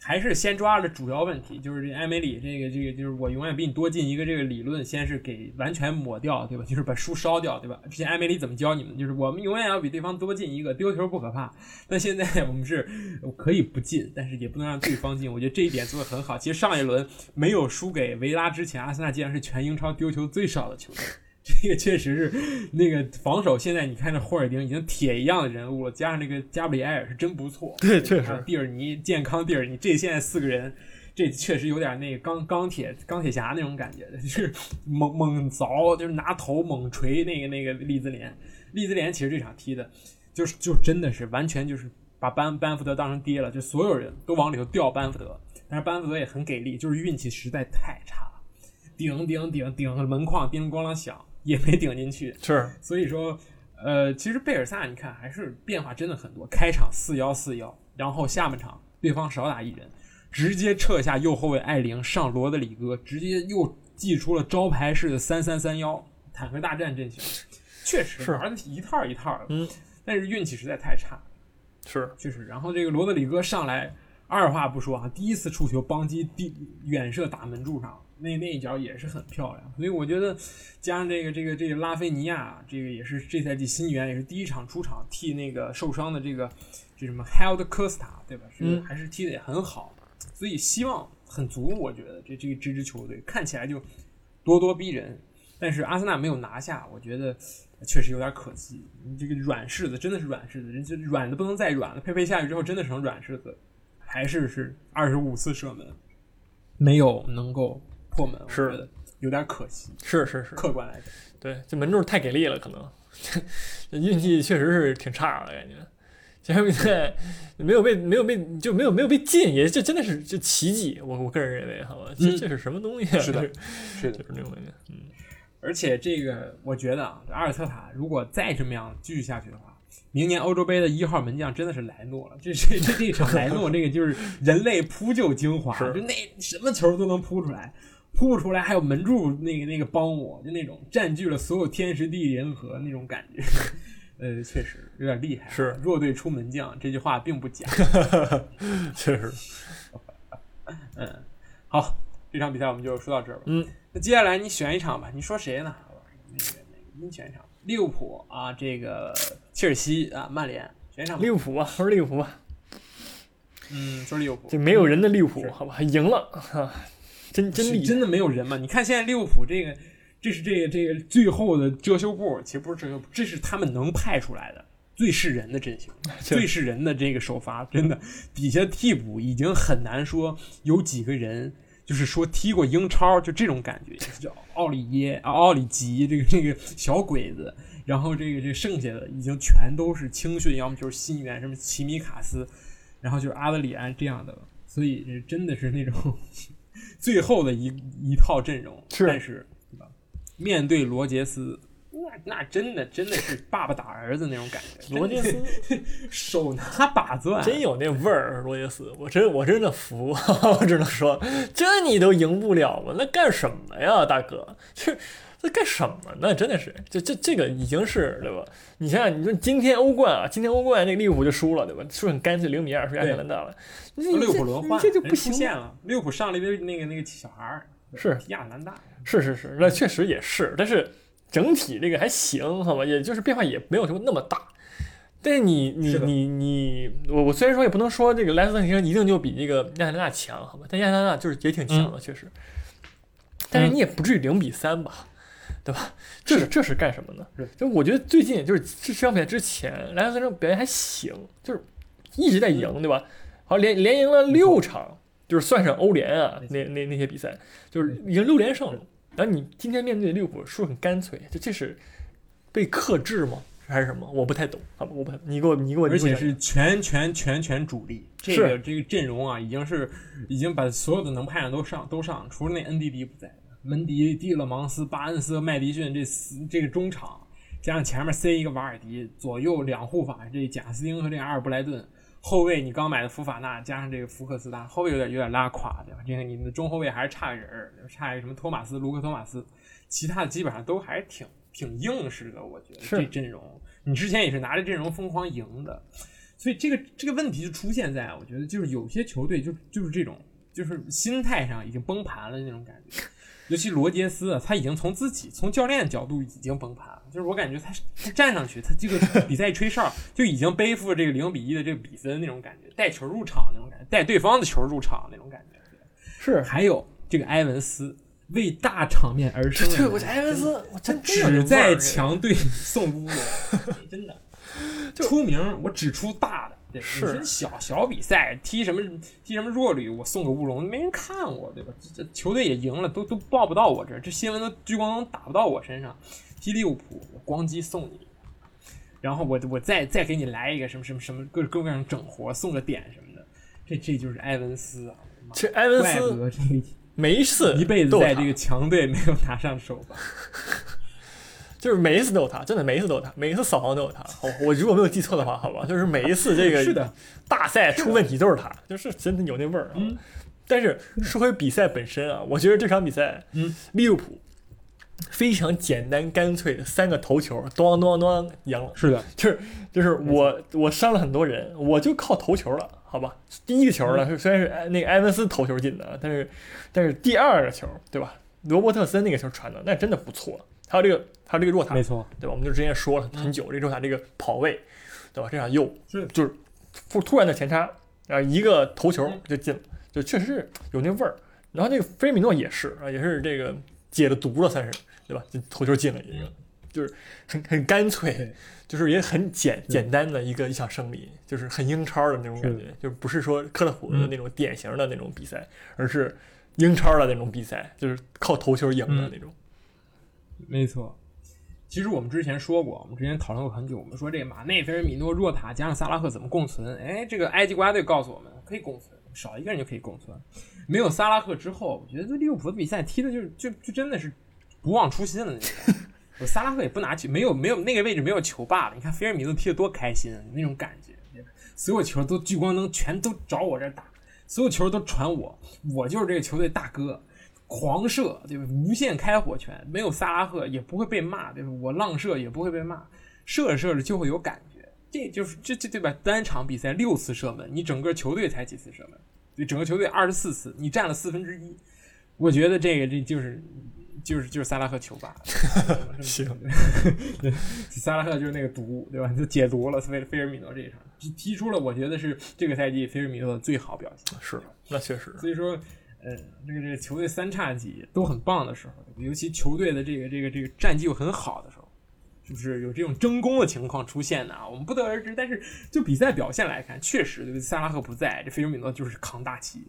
还是先抓了主要问题，就是这埃梅里这个这个就是我永远比你多进一个这个理论，先是给完全抹掉，对吧？就是把书烧掉，对吧？之前埃梅里怎么教你们？就是我们永远要比对方多进一个，丢球不可怕。但现在我们是可以不进，但是也不能让对方进。我觉得这一点做得很好。其实上一轮没有输给维拉之前，阿森纳竟然是全英超丢球最少的球队。这个确实是那个防守，现在你看这霍尔丁已经铁一样的人物了，加上那个加布里埃尔是真不错。对，确实。蒂尔尼健康，蒂尔尼这现在四个人，这确实有点那个钢钢铁钢铁侠那种感觉的，就是猛猛凿，就是拿头猛锤那个那个利兹联。利兹联其实这场踢的，就是就真的是完全就是把班班福德当成爹了，就所有人都往里头吊班福德，但是班福德也很给力，就是运气实在太差了，顶顶顶顶门框叮咣啷响。也没顶进去，是，所以说，呃，其实贝尔萨你看还是变化真的很多。开场四幺四幺，然后下半场对方少打一人，直接撤下右后卫艾灵上罗德里戈，直接又祭出了招牌式的三三三幺坦克大战阵型，确实玩的一套一套的，嗯，但是运气实在太差，是，确实。然后这个罗德里戈上来，二话不说啊，第一次触球邦基地远射打门柱上。那那一脚也是很漂亮，所以我觉得加上这个这个这个拉菲尼亚，这个也是这赛季新援，也是第一场出场替那个受伤的这个这什么 Held Costa 对吧？是还是踢的也很好，所以希望很足。我觉得这这这支球队看起来就咄咄逼人，但是阿森纳没有拿下，我觉得确实有点可惜。你这个软柿子真的是软柿子，人家软的不能再软了。佩佩下去之后真的成软柿子，还是是二十五次射门，没有能够。破门是有点可惜，是是是，客观来讲，对，这门柱太给力了，可能 运气确实是挺差的感觉。这场比赛没有被没有被就没有没有被进，也这真的是这奇迹。我我个人认为，好吧，这这是什么东西？是的，是的，就是那种感觉。嗯，而且这个我觉得啊，阿尔特塔如果再这么样继续下去的话。明年欧洲杯的一号门将真的是莱诺了，这这这这场 莱诺这个就是人类扑救精华，就那什么球都能扑出来，扑不出来还有门柱那个那个帮我，就那种占据了所有天时地利人和那种感觉，呃，确实有点厉害。是弱队出门将这句话并不假，确实。嗯，好，这场比赛我们就说到这儿吧。嗯，那接下来你选一场吧，你说谁呢？那个那个，你选一场。利物浦啊，这个切尔西啊，曼联选一场。利物浦啊，说利物浦吧。嗯，说利物浦。这没有人的利物浦，好吧，赢了啊！真真厉，真的没有人吗？你看现在利物浦这个，这是这个这个最后的遮羞布，其实不是遮羞布，这是他们能派出来的最是人的阵型，最是人的这个首发，真的底下替补已经很难说有几个人。就是说踢过英超，就这种感觉，叫奥里耶啊，奥里吉这个这个小鬼子，然后这个这剩下的已经全都是青训，要么就是新援，什么奇米卡斯，然后就是阿德里安这样的，所以这真的是那种最后的一一套阵容，但是对吧？面对罗杰斯。那那真的真的是 爸爸打儿子那种感觉，罗杰斯 手拿把钻，真有那味儿。罗杰斯，我真我真的服，我只能说，这你都赢不了吗？那干什么呀，大哥？这这干什么呢？真的是，这这这个已经是对吧？你想想，你说今天欧冠啊，今天欧冠那个利物浦就输了，对吧？输很干脆，零比二输亚特兰大了。利物浦轮换，这就不行了。利物浦上了一堆那个那个小孩儿，是亚特兰大，是是是，那确实也是，但是。整体这个还行，好吧，也就是变化也没有什么那么大。但是你你你你，我我虽然说也不能说这个莱斯特城一定就比这个亚特兰大强，好吧，但亚特兰大就是也挺强的，确实。但是你也不至于零比三吧，对吧？这是这是干什么呢？就我觉得最近就是这场比赛之前，莱斯特城表现还行，就是一直在赢，对吧？好，连连赢了六场，就是算上欧联啊，那那那些比赛，就是赢六连胜。然后你今天面对利物浦输很干脆，就这是被克制吗？还是什么？我不太懂，好吧，我不太，你给我，你给我，而且是全全全全主力，这个这个阵容啊，已经是已经把所有的能派上都上都上，除了那 NBD 不在，门迪、蒂勒芒斯、巴恩斯、麦迪逊这四这个中场，加上前面塞一个瓦尔迪，左右两护法，这贾斯汀和这阿尔布莱顿，后卫你刚买的福法纳，加上这个福克斯达，后卫有点有点拉垮，对吧？这个你的中后卫还是差个人儿，差一个什么托马斯、卢克托马斯，其他的基本上都还是挺挺硬实的，我觉得这阵容，你之前也是拿着阵容疯狂赢的，所以这个这个问题就出现在，我觉得就是有些球队就就是这种，就是心态上已经崩盘了那种感觉。尤其罗杰斯，啊他已经从自己从教练角度已经崩盘了。就是我感觉他他站上去，他这个 比赛一吹哨就已经背负着这个零比一的这个比分那种感觉，带球入场那种感觉，带对方的球入场那种感觉。是，还有这个埃文斯为大场面而生的对，人，我这埃文斯，我真只在强队送乌龙，真的出名，我只出大的。对，是你说小小比赛踢什么踢什么弱旅，我送个乌龙，没人看我，对吧？这这球队也赢了，都都报不到我这儿，这新闻都聚光灯打不到我身上。踢利物浦，我咣叽送你，然后我我再再给你来一个什么什么什么各各种各样整活，送个点什么的，这这就是埃文斯啊！这埃文怪不斯得这个每一辈子在这个强队没有拿上手吧。就是每一次都有他，真的每一次都有他，每一次扫黄都有他。我我如果没有记错的话，好吧，就是每一次这个 是的，大赛出问题都是他，就是真的有那味儿啊。嗯但是说回比赛本身啊，我觉得这场比赛，嗯，利物浦非常简单干脆的三个头球，咚咚咚赢了。是的，就是就是我我伤了很多人，我就靠头球了，好吧？第一个球呢，嗯虽然是那个埃文斯头球进的，但是但是第二个球，对吧？罗伯特森那个球传的那真的不错，还有这个还有这个若塔没，错，对吧？我们就之前也说了很久，这个若塔这个跑位，对吧？这场又是就是突突然的前插，然后一个头球嗯就进了，就确实是有那味儿。然后那个菲尔米诺也是啊，也是这个解了毒了，算是对吧？就头球进了一个，就是很很干脆，就是也很简简单的一个一场胜利，就是很英超的那种感觉，就不是说克勒普的那种典型的那种比赛，而是英超的那种比赛，就是靠头球赢的那种。没错。其实我们之前说过，我们之前讨论过很久，我们说这个马内、菲尔米诺、若塔加上萨拉赫怎么共存？哎，这个埃及国家队告诉我们可以共存，少一个人就可以共存。没有萨拉赫之后，我觉得这利物浦的比赛踢的就就就真的是不忘初心了那种。我萨拉赫也不拿球，没有没有那个位置没有球霸了。你看菲尔米诺踢得多开心，那种感觉，所有球都聚光灯全都找我这儿打，所有球都传我，我就是这个球队大哥。狂射，对吧？无限开火权，没有萨拉赫也不会被骂，对吧？我浪射也不会被骂，射着射着就会有感觉，这就是这这对吧？单场比赛六次射门，你整个球队才几次射门？对，整个球队二十四次，你占了四分之一。我觉得这个这就是就是就是萨拉赫球霸，行，对，萨拉赫就是那个毒，对吧？就解毒了，菲菲尔米诺这一场踢踢出了，我觉得是这个赛季菲尔米诺的最好表现。是，那确实，所以说，呃，这个这个球队三叉戟都很棒的时候，尤其球队的这个这个这个战绩又很好的时候，就是有这种争功的情况出现的啊，我们不得而知。但是就比赛表现来看，确实，对萨拉赫不在，这菲尔米诺就是扛大旗。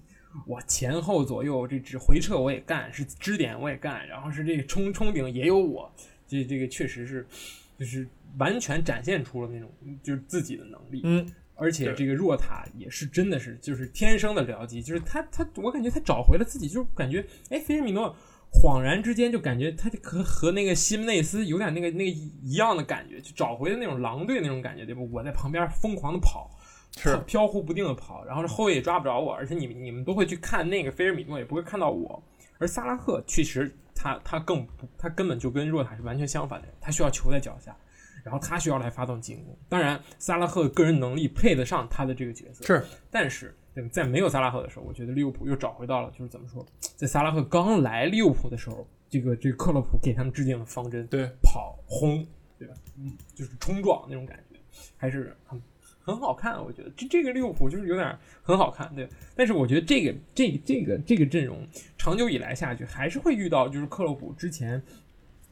我前后左右这只回撤我也干，是支点我也干，然后是这个冲冲顶也有我，这这个确实是就是完全展现出了那种就是自己的能力。嗯，而且这个若塔也是真的是就是天生的僚机，就是他他我感觉他找回了自己，就是感觉哎菲尔米诺恍然之间就感觉他和和那个西门内斯有点那个那个一样的感觉，就找回了那种狼队那种感觉，对吧？我在旁边疯狂的跑。是飘忽不定的跑，然后后卫也抓不着我，而且你们你们都会去看那个菲尔米诺，也不会看到我。而萨拉赫确实他他更，他根本就跟若塔是完全相反的人，他需要球在脚下，然后他需要来发动进攻。当然，萨拉赫个人能力配得上他的这个角色，是，但是对吧在没有萨拉赫的时候，我觉得利物浦又找回到了就是怎么说，在萨拉赫刚来利物浦的时候，这个这个克洛普给他们制定的方针，对，跑轰，对吧？嗯，就是冲撞那种感觉，还是很很好看。我觉得这这个利物浦就是有点很好看，对。但是我觉得这个这个这个这个阵容长久以来下去，还是会遇到就是克洛普之前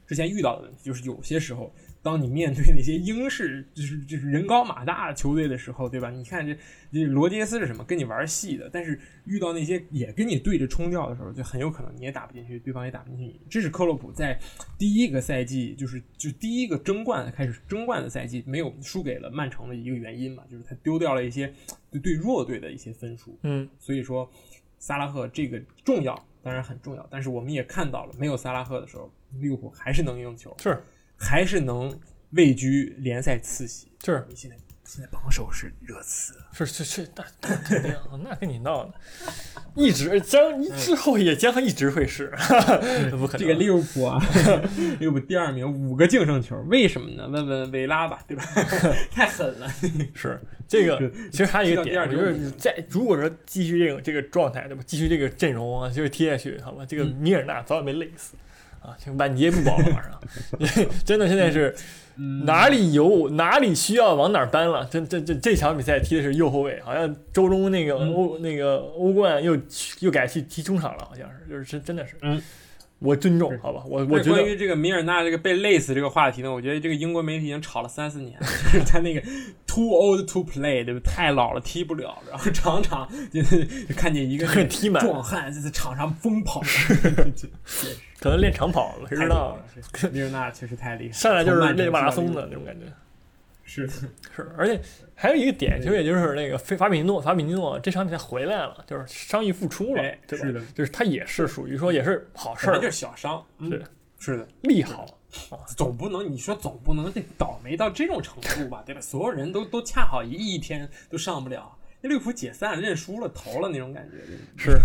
之前遇到的问题，就是有些时候。当你面对那些英式就是就是人高马大的球队的时候，对吧？你看这这罗杰斯是什么？跟你玩戏的。但是遇到那些也跟你对着冲掉的时候，就很有可能你也打不进去，对方也打不进去你。这是克洛普在第一个赛季，就是就第一个争冠开始争冠的赛季，没有输给了曼城的一个原因嘛，就是他丢掉了一些对对弱队的一些分数。嗯，所以说萨拉赫这个重要，当然很重要。但是我们也看到了，没有萨拉赫的时候，利物浦还是能赢球。是，还是能位居联赛次席。就是现在现在榜首是热刺，是是是，那那肯定，那跟你闹呢，一直将之后也将一直会是，不可能。这个利物浦啊，利物浦第二名，五个净胜球，为什么呢？问问维拉吧，对吧？太狠了。是这个，其实还有一个点，我觉得在如果说继续这个这个状态，对吧？继续这个阵容啊，就是踢下去，好吧？这个米尔纳早晚被累死啊，这满街不保了，马上，真的现在是。哪里有哪里需要往哪儿搬了。这这这这场比赛踢的是右后卫，好像周中那个欧那个欧冠又又改去踢中场了，好像是，就是真真的是。嗯，我尊重，好吧，我我觉得关于这个米尔纳这个被累死这个话题呢，我觉得这个英国媒体已经吵了三四年，就是他那个 too old to play，对吧？太老了踢不了，然后 场场就看见一个踢满壮汉在场上疯跑。可能练长跑了，谁知道？米尔纳确实太厉害，上来就是练马拉松的那种感觉。是 是，而且还有一个点，其实也就是那个费法比诺，法比诺这场比赛回来了，就是伤愈复出了，对吧？是的，就是他也是属于说也是好事儿，就是小伤，是是的，利好啊，总不能你说总不能这倒霉到这种程度吧，对吧？所有人都都恰好一一天都上不了，那利物浦解散认输了，投了那种感觉，是。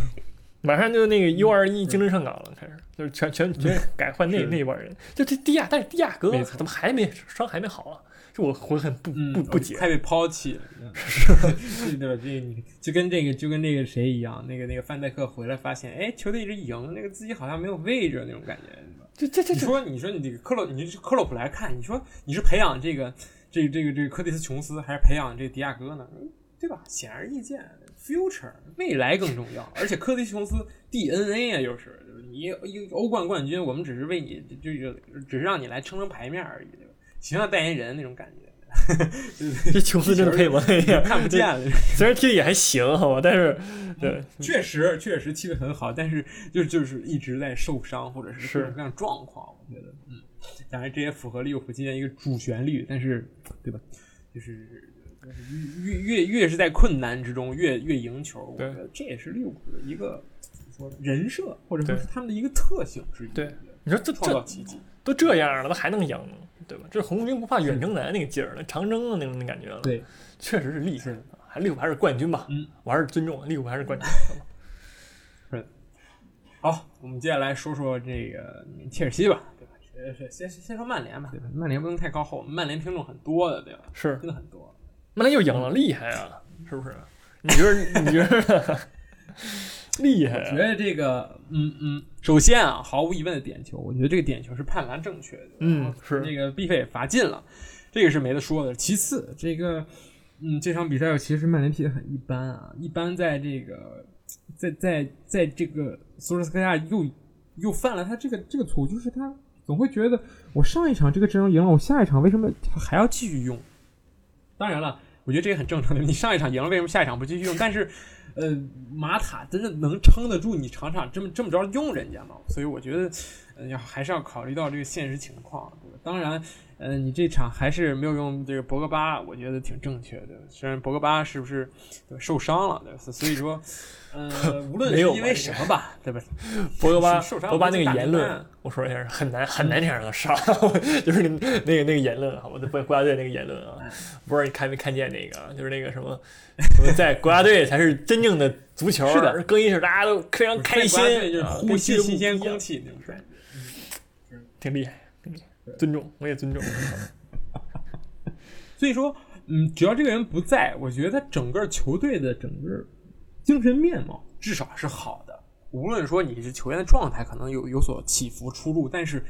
马上就那个 U 二一精神上岗了，开始就是全全全改换那那帮人，就这迪亚，但是迪亚哥怎么还没伤还没好啊？就我我很不不不解，快被抛弃了，是 对吧？这你就跟这个就跟那个谁一样，那个那个范戴克回来发现，哎，球队一直赢，那个自己好像没有位置那种感觉。这这这，你说你说你这个克洛，你这克洛普来看，你说你是培养这个这个这个这个科蒂斯琼斯，还是培养这个迪亚哥呢？对吧？显而易见。future 未来更重要，而且科迪琼斯 DNA 啊，又是你欧冠冠军，我们只是为你就就只是让你来撑撑牌面而已？形象代言人那种感觉。这琼斯真的配吗？看不见了。虽然踢的也还行，好吧，但是对，确实确实踢的很好，但是就就是一直在受伤或者是各种各样状况，我觉得，嗯，当然这也符合利物浦今年一个主旋律，但是对吧？就是。越越越是在困难之中，越越赢球。我觉得这也是利物浦的一个怎么说人设，或者说是他们的一个特性之一。对，你说这创造奇迹都这样了，他还能赢，对吧？这是红军不怕远征难那个劲儿，那长征的那种感觉了。对，确实是厉害。还利物浦还是冠军吧？嗯，我还是尊重利物浦还是冠军。是。好，我们接下来说说这个切尔西吧，对吧？先先先说曼联吧，对吧？曼联不能太高后，曼联听众很多的，对吧？是，真的很多。曼联又赢了，厉害啊！是不是？你觉得？你觉得 厉害？我觉得这个，嗯嗯，首先啊，毫无疑问的点球，我觉得这个点球是判罚正确的。嗯，是那个毕费罚进了，这个是没得说的。其次，这个，嗯，这场比赛其实曼联踢的很一般啊，一般在这个，在在在这个索尔斯克亚又又犯了他这个这个错误，就是他总会觉得我上一场这个阵容赢了，我下一场为什么还要继续用？当然了，我觉得这也很正常的。你上一场赢了，为什么下一场不继续用？但是，呃，马塔真的能撑得住你场场这么这么着用人家吗？所以我觉得，呃，要还是要考虑到这个现实情况。当然，呃，你这场还是没有用这个博格巴，我觉得挺正确的。虽然博格巴是不是受伤了？对，所以说。呃，无论是因为什么吧，对吧？博格巴，博格巴那个言论，我说一下，很难很难让他上，就是那那个那个言论，好吧，国国家队那个言论啊，不知道你看没看见那个，就是那个什么，什么在国家队才是真正的足球，是的，更衣室大家都非常开心，呼吸新鲜空气那种感觉，挺厉害，尊重，我也尊重。所以说，嗯，只要这个人不在，我觉得他整个球队的整个。精神面貌至少是好的，无论说你是球员的状态可能有有所起伏出入，但是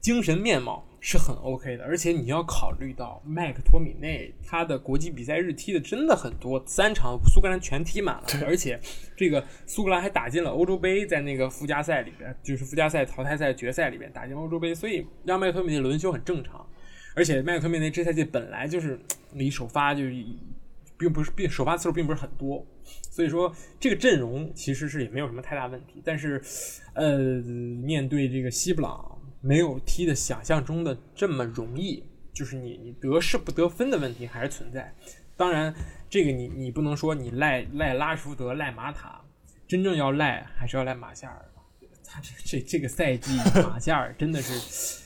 精神面貌是很 OK 的。而且你要考虑到麦克托米内他的国际比赛日踢的真的很多，三场苏格兰全踢满了，而且这个苏格兰还打进了欧洲杯，在那个附加赛里边，就是附加赛淘汰赛决赛里边打进欧洲杯，所以让麦克托米内轮休很正常。而且麦克托米内这赛季本来就是离首发就并不是并首发次数并不是很多。所以说，这个阵容其实是也没有什么太大问题。但是，呃，面对这个西布朗，没有踢的想象中的这么容易。就是你你得势不得分的问题还是存在。当然，这个你你不能说你赖赖拉什福德赖马塔，真正要赖还是要赖马夏尔。他这这这个赛季 马夏尔真的是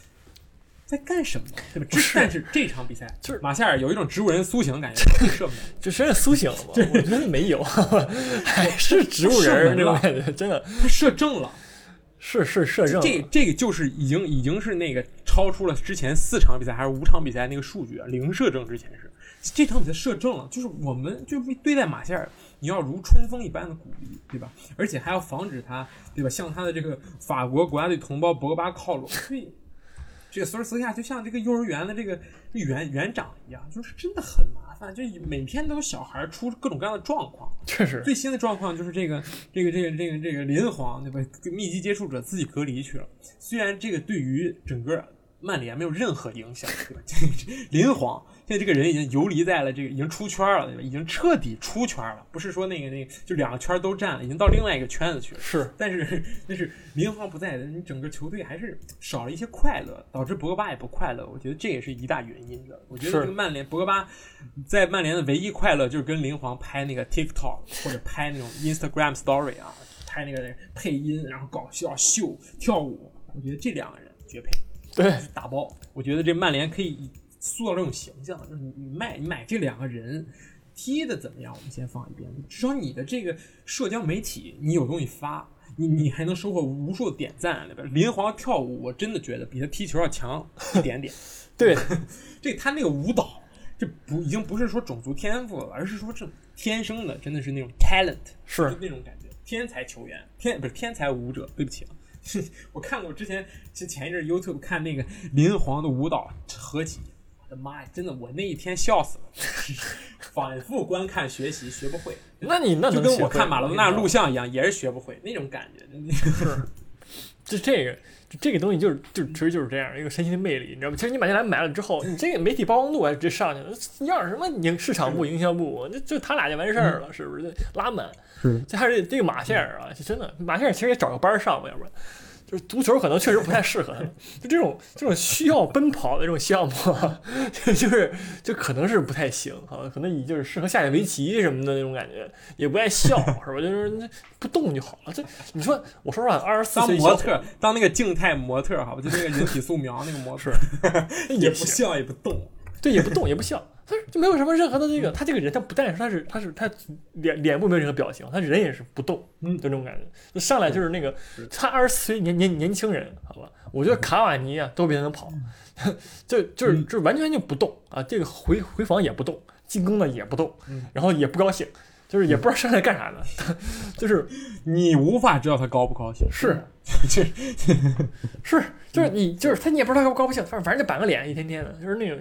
在干什么，对吧？是但是这场比赛就是马夏尔有一种植物人苏醒的感觉，射门，这真的苏醒了吗？我觉得没有，还是植物人儿那种感觉，真的他射正了。是是射正了。这这个就是已经已经是那个超出了之前四场比赛还是五场比赛那个数据，零射正之前是这场比赛射正了，就是我们就对待马夏尔，你要如春风一般的鼓励，对吧？而且还要防止他，对吧？向他的这个法国国家队同胞博格巴靠拢，所以这个索尔斯克亚就像这个幼儿园的这个园园长一样，就是真的很麻烦，就每天都有小孩出各种各样的状况。确实最新的状况就是这个这个这个这个这个林皇对吧？密集接触者自己隔离去了。虽然这个对于整个曼联没有任何影响，对吧？这个林皇现在这个人已经游离在了这个已经出圈了，对吧？已经彻底出圈了，不是说那个那个就两个圈都占了，已经到另外一个圈子去了。是但是但是林皇不在，你整个球队还是少了一些快乐，导致博格巴也不快乐。我觉得这也是一大原因的。我觉得这个曼联博格巴在曼联的唯一快乐就是跟林皇拍那个 TikTok 或者拍那种 Instagram Story 啊，拍那个配音，然后搞笑秀跳舞。我觉得这两个人绝配，对，打包。我觉得这曼联可以塑造这种形象，就是你你卖你买这两个人。踢的怎么样？我们先放一边，至少你的这个社交媒体，你有东西发，你你还能收获无数点赞，里边？林皇跳舞，我真的觉得比他踢球要强一点点。对，这他那个舞蹈，这不已经不是说种族天赋了，而是说这天生的，真的是那种 talent，是就那种感觉，天才球员，天不是天才舞者，对不起啊。我看过之前，前前一阵 YouTube 看那个林皇的舞蹈合集，我的妈呀，真的我那一天笑死了，反复观看学习学不会，那你那就跟我看马拉多纳我跟你录像一样，也是学不会那种感觉。就这个，就这个东西就是就其实就是这样一个神奇的魅力，你知道吗？其实你把这来买了之后，你这个媒体曝光度还直接上去了，要什么营市场部、营销部，就就他俩就完事儿了，是不是？拉满。是这还是这个马歇尔啊，就真的马歇尔其实也找个班儿上吧，要不然。就是足球可能确实不太适合他，就这种这种需要奔跑的这种项目啊，就是就可能是不太行啊，可能你就是适合下下围棋什么的那种感觉，也不爱笑是吧？就是那不动就好了。这你说，我说实话，二十四当岁模特，当那个静态模特，好吧，就那个人体素描那个模特，也不笑也不动。对，也不动也不笑，他就没有什么任何的这个，他这个人他不但是他是他是他脸脸部没有任何表情，他人也是不动，嗯。就这种感觉，就上来就是那个他二十四岁年年年轻人，好吧，我觉得卡瓦尼啊都比他能跑，就就是嗯。就是完全就不动啊，这个回回防也不动，进攻呢也不动嗯，然后也不高兴，就是也不知道上来干啥的，就是你无法知道他高不高兴，是就是 是，就是你，就是他，你也不知道高不高不兴，反正反正就板个脸，一天天的，就是那种，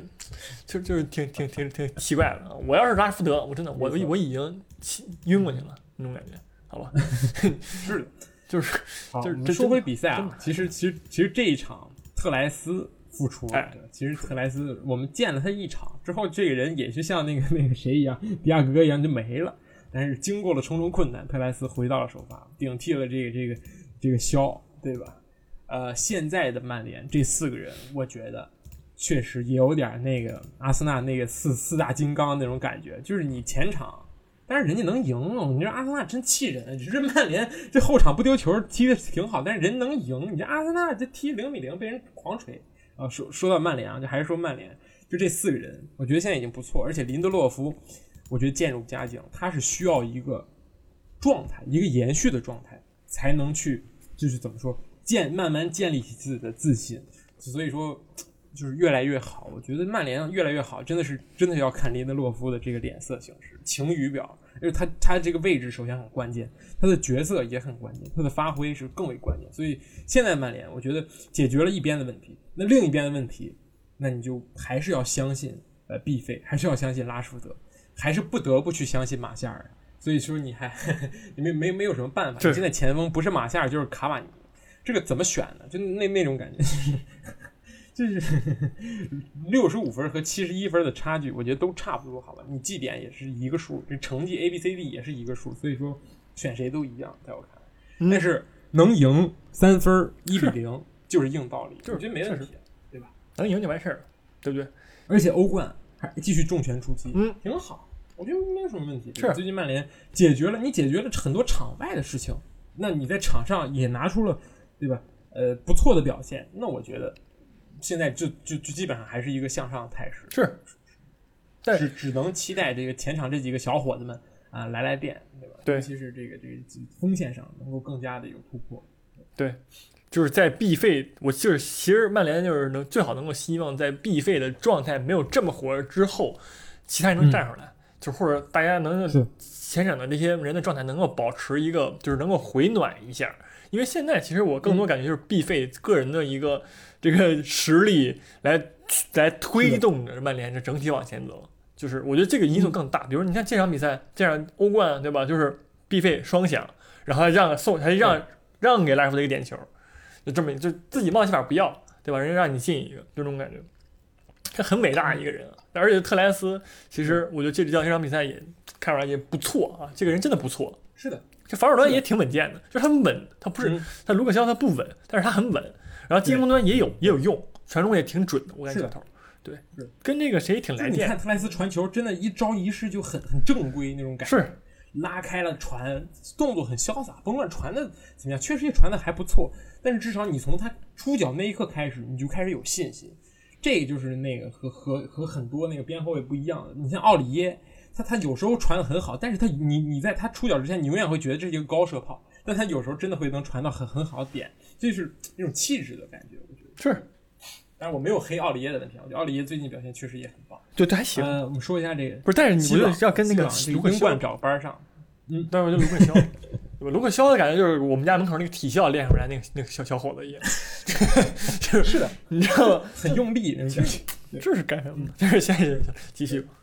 就就是挺挺挺挺奇怪的。我要是拉什福德，我真的我我已经气晕过去了那种感觉，好吧？是的。就是，就是说回比赛，啊其实其实其实这一场特莱斯复出了，哎其实特莱斯我们见了他一场之后，这个人也是像那个那个谁一样，迪亚哥一样就没了。但是经过了重重困难，特莱斯回到了首发，顶替了这个这个这个肖，对吧？呃，现在的曼联这四个人，我觉得确实也有点那个阿森纳那个四四大金刚那种感觉，就是你前场。但是人家能赢，你说阿森纳真气人。你说曼联这后场不丢球踢的挺好，但是人能赢。你这阿森纳这踢零比零被人狂锤啊！说说到曼联啊，就还是说曼联，就这四个人，我觉得现在已经不错。而且林德洛夫，我觉得渐入佳境，他是需要一个状态，一个延续的状态，才能去就是怎么说建慢慢建立起自己的自信。所以说，就是越来越好。我觉得曼联越来越好，真的是真的要看林德洛夫的这个脸色行事、晴雨表，因为他他这个位置首先很关键，他的角色也很关键，他的发挥是更为关键。所以现在曼联，我觉得解决了一边的问题，那另一边的问题，那你就还是要相信呃毕费，还是要相信拉什福德，还是不得不去相信马夏尔。所以说你还 你没没没有什么办法，你现在前锋不是马夏尔就是卡瓦尼，这个怎么选呢？就那那种感觉，就是六十五分和七十一分的差距，我觉得都差不多，好吧？你绩点也是一个数，这成绩 A B C D 也是一个数，所以说选谁都一样，在我看来。嗯但是能赢三分一比零 就是硬道理，就是我觉得没问题，对吧？能赢就完事儿了，对不对？而且欧冠还继续重拳出击，嗯，挺好，我觉得没有什么问题。是最近曼联解决了，你解决了很多场外的事情，那你在场上也拿出了，对吧？呃，不错的表现，那我觉得现在就就就基本上还是一个向上的态势，是，但是只能期待这个前场这几个小伙子们啊来来电，对吧？对尤其是这个这个锋线上能够更加的有突破。对就是在必费，我就是其实曼联就是能最好能够希望在必费的状态没有这么火热之后，其他人能站上来，就或者大家能是前场的这些人的状态能够保持一个就是能够回暖一下，因为现在其实我更多感觉就是必费个人的一个这个实力来来推动着曼联这整体往前走，就是我觉得这个因素更大。比如你看这场比赛，这场欧冠对吧？就是必费双响，然后让送还让让给拉什福德一个点球。就这么就自己冒险法不要，对吧？人家让你进一个，就这种感觉，他很伟大一个人啊。而且特莱斯，其实我觉得这这场比赛也看出来也不错啊，这个人真的不错。是的，这防守端也挺稳健的，就是他稳，他不是嗯他卢克肖他不稳，但是他很稳。然后进攻端也有也有用，传中也挺准的，我感觉这头。对，跟那个谁挺来电你看，特莱斯传球，真的，一招一式就很很正规那种感觉。是拉开了传，动作很潇洒，甭管传的怎么样，确实也传的还不错。但是至少你从他出脚那一刻开始，你就开始有信心。这个就是那个和和和很多那个边后卫不一样的。你像奥里耶，他他有时候传的很好，但是他你你在他出脚之前，你永远会觉得这是一个高射炮，但他有时候真的会能传到很很好的点，这是那种气质的感觉。我觉得，是，但是我没有黑奥里耶的问题，我觉得奥里耶最近表现确实也很棒。对，这还行。呃，我们说一下这个不是，但是你西朗我觉得要跟那个西卢冠找班上，嗯但是我觉得卢克肖，对吧？卢克肖的感觉就是我们家门口那个体校练出来那个那个小小伙子一样，就是是的，你知道吗？很用力，那种感觉。这是干什么？这是现在继续吧。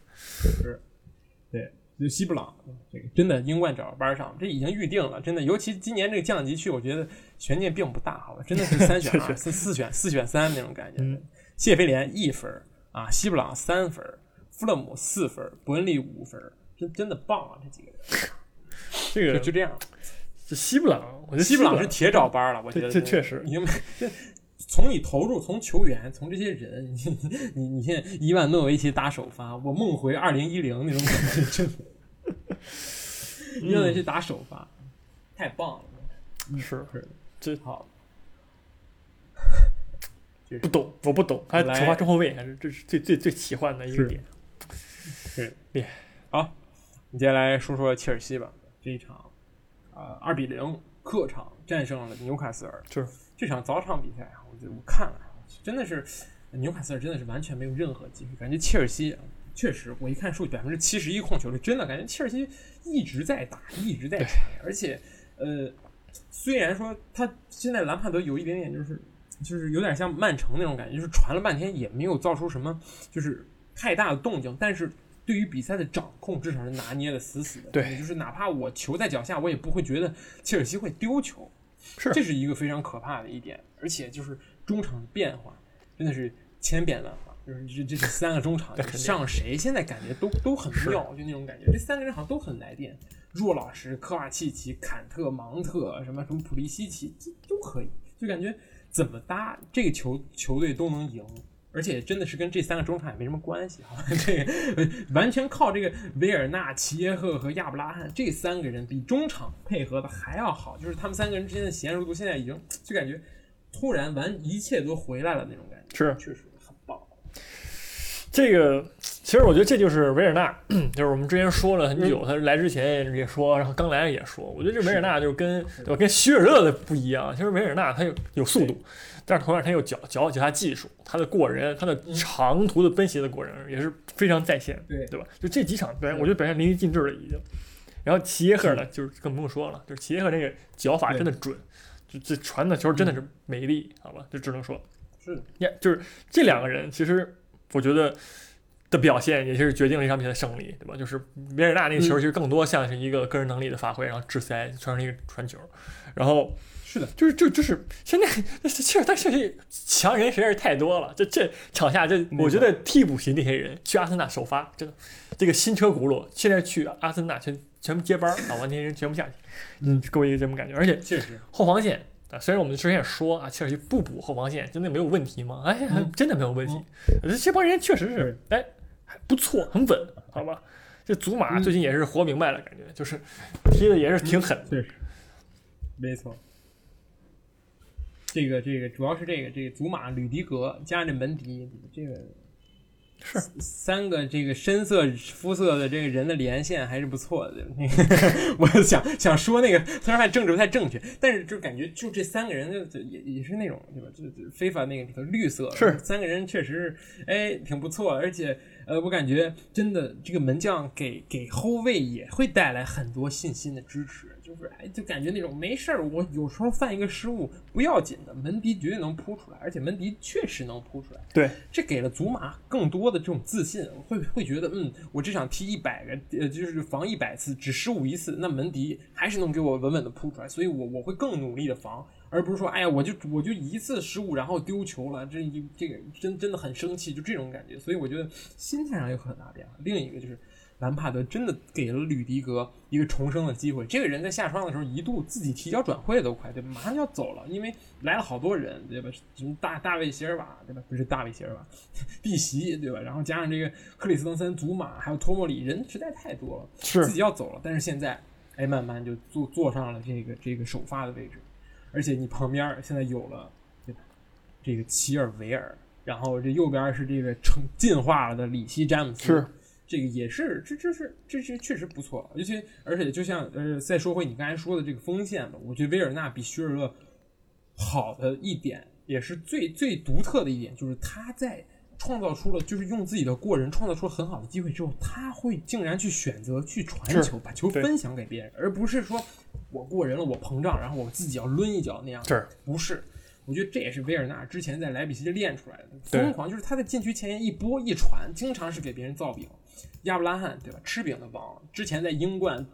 对，就西布朗这个真的英冠找班上，这已经预定了，真的。尤其今年这个降级区，我觉得悬念并不大，好吧？真的是三选二、四四选四选三那种感觉。嗯谢菲联一分啊，西布朗三分，富勒姆四分，伯恩利五分，真真的棒啊！这几个人这个就就这样。这西布朗，我觉得西布朗朗是铁找班了，我觉得这这确实已经这 从你投入，从球员，从这些人，你你你现在伊万诺维奇打首发，我梦回二零一零那种感觉，真的。伊万诺维奇打首发，太棒了，是是这好。不懂，我不懂，还来首发中后卫还是这是最最最奇幻的一个点是厉害。好。你接下来说说切尔西吧，这一场啊二比零客场战胜了纽卡斯尔。是这场早场比赛啊，我觉得我看了，真的是纽卡斯尔真的是完全没有任何机会，感觉切尔西。确实，我一看数据，百分之七十一控球率，真的感觉切尔西一直在打，一直在传，而且，呃，虽然说他现在兰帕德有一点点就是就是有点像曼城那种感觉，就是传了半天也没有造出什么就是太大的动静，但是对于比赛的掌控至少是拿捏的死死的。对就是哪怕我球在脚下，我也不会觉得切尔西会丢球。是这是一个非常可怕的一点，而且就是中场的变化真的是千变万化，就是这这这三个中场 上谁现在感觉都都很妙，就那种感觉，这三个人好像都很来电，若老师、科瓦契奇、坎特、芒特什么什么普利西奇，这都可以，就感觉怎么搭这个球球队都能赢。而且真的是跟这三个中场也没什么关系哈，这个呃完全靠这个维尔纳、齐耶赫和亚布拉罕这三个人比中场配合的还要好，就是他们三个人之间的娴熟度现在已经就感觉突然完一切都回来了那种感觉，是确实很棒。这个，其实我觉得这就是维尔纳，就是我们之前说了很久，他来之前也说，然后刚来也说，我觉得这维尔纳就是跟对吧，跟希尔勒的不一样。其实维尔纳他有有速度，但是同样他又脚脚脚下技术，他的过人，他的长途的奔袭的过人也是非常在线，对对吧？就这几场表现，我觉得表现淋漓尽致了已经。然后齐耶赫呢，就是更不用说了，就是齐耶赫那个脚法真的准，就这传的球真的是美丽，好吧？就只能说。是的，呀就是这两个人，其实我觉得的表现也是决定了这场比赛的胜利，对吧？就是维尔纳那个球，其实更多像是一个个人能力的发挥，然后直塞传成一个传球，然后是的，就是就就是现在切尔但确实强人实在是太多了，这这场下这我觉得替补席那些人去阿森纳首发，真的这个新车轱辘现在去阿森纳全全部接班儿啊，完全人全部下去，嗯，给我一个这么感觉，而且确实后防线啊，虽然我们之前也说啊，切尔西不补后防线真的没有问题吗？哎，嗯真的没有问题。这这帮人确实是哎还不错，很稳，好吧？这祖马嗯最近也是活明白了，感觉就是踢的也是挺狠。确实，没错。这个这个主要是这个这个祖马吕迪格加上这门迪，这个是三个这个深色肤色的这个人的连线还是不错的。那 个我想想说那个，虽然还政治不太正确，但是就感觉就这三个人就也也是那种对吧？就就非法那个里头绿色是三个人确实哎挺不错，而且呃我感觉真的这个门将给给后卫也会带来很多信心的支持。就是哎，就感觉那种没事儿，我有时候犯一个失误不要紧的，门迪绝对能扑出来，而且门迪确实能扑出来。对，这给了祖马更多的这种自信，会会觉得，嗯，我这场踢一百个，呃，就是防一百次，只失误一次，那门迪还是能给我稳稳的扑出来，所以我我会更努力的防，而不是说，哎呀，我就我就一次失误然后丢球了，这这个真真的很生气，就这种感觉。所以我觉得心态上有很大变化。另一个就是。兰帕德真的给了吕迪格一个重生的机会。这个人在下窗的时候一度自己提交转会都快，对吧？马上就要走了，因为来了好多人，对吧？什么大大卫席尔瓦，对吧？不是大卫席尔瓦，碧席，对吧？然后加上这个克里斯滕森、祖马，还有托莫里，人实在太多了，是自己要走了。但是现在，哎，慢慢就坐坐上了这个这个首发的位置，而且你旁边现在有了，对吧？这个齐尔维尔，然后这右边是这个成进化了的里希詹姆斯。是。这个也是，这这是这是确实不错，尤其而且就像呃，再说回你刚才说的这个锋线吧，我觉得维尔纳比徐尔勒好的一点，也是最最独特的一点，就是他在创造出了，就是用自己的过人创造出了很好的机会之后，他会竟然去选择去传球，把球分享给别人，而不是说我过人了，我膨胀，然后我自己要抡一脚那样，是不是。我觉得这也是维尔纳之前在莱比锡练出来的疯狂，就是他在禁区前沿一波一传，经常是给别人造饼。亚布拉罕对吧？吃饼的王，之前在英冠，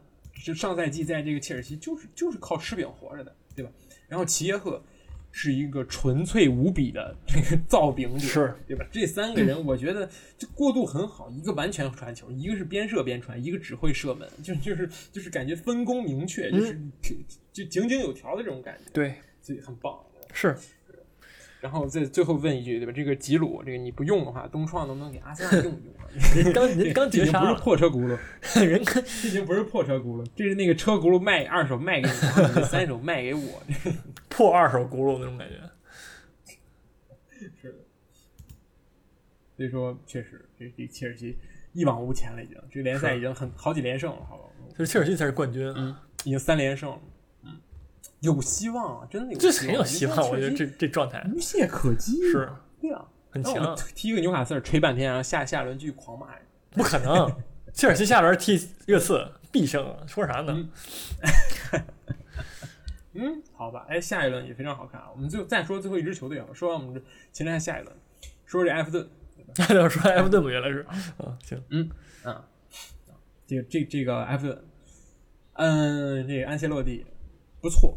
就上赛季在这个切尔西就是就是靠吃饼活着的，对吧？然后齐耶赫是一个纯粹无比的这个造饼者，是，对吧？这三个人我觉得就过渡很好，一个完全传球，一个是边射边传，一个只会射门，就就是就是感觉分工明确，就是就井井有条的这种感觉，对，所以很棒，是。然后再最后问一句，对吧？这个吉鲁，这个你不用的话，东创能不能给阿森纳用一用？人刚人刚绝杀，不是破车轱辘，人刚这已经不是破车轱辘，这是那个车轱辘卖二手卖给你，三手卖给我，破二手轱辘那种感觉。是的，所以说确实，这这切尔西一往无前了，已经这个联赛已经很好几连胜了，好吧？这切尔西才是冠军，嗯，已经三连胜了。有希望啊，真的有，这很有希望。我觉得这这状态无懈可击，是，对啊，很强。踢一个纽卡斯尔吹半天，然后下下轮继续狂骂，不可能。切尔西下轮踢热刺必胜，说啥呢？嗯，好吧。哎，下一轮也非常好看啊。我们最后再说最后一支球队啊，说完我们这前面下一轮，说这埃弗顿。要说埃弗顿，原来是啊，行，嗯啊，这个这这个埃弗顿，嗯，这个安切洛蒂不错。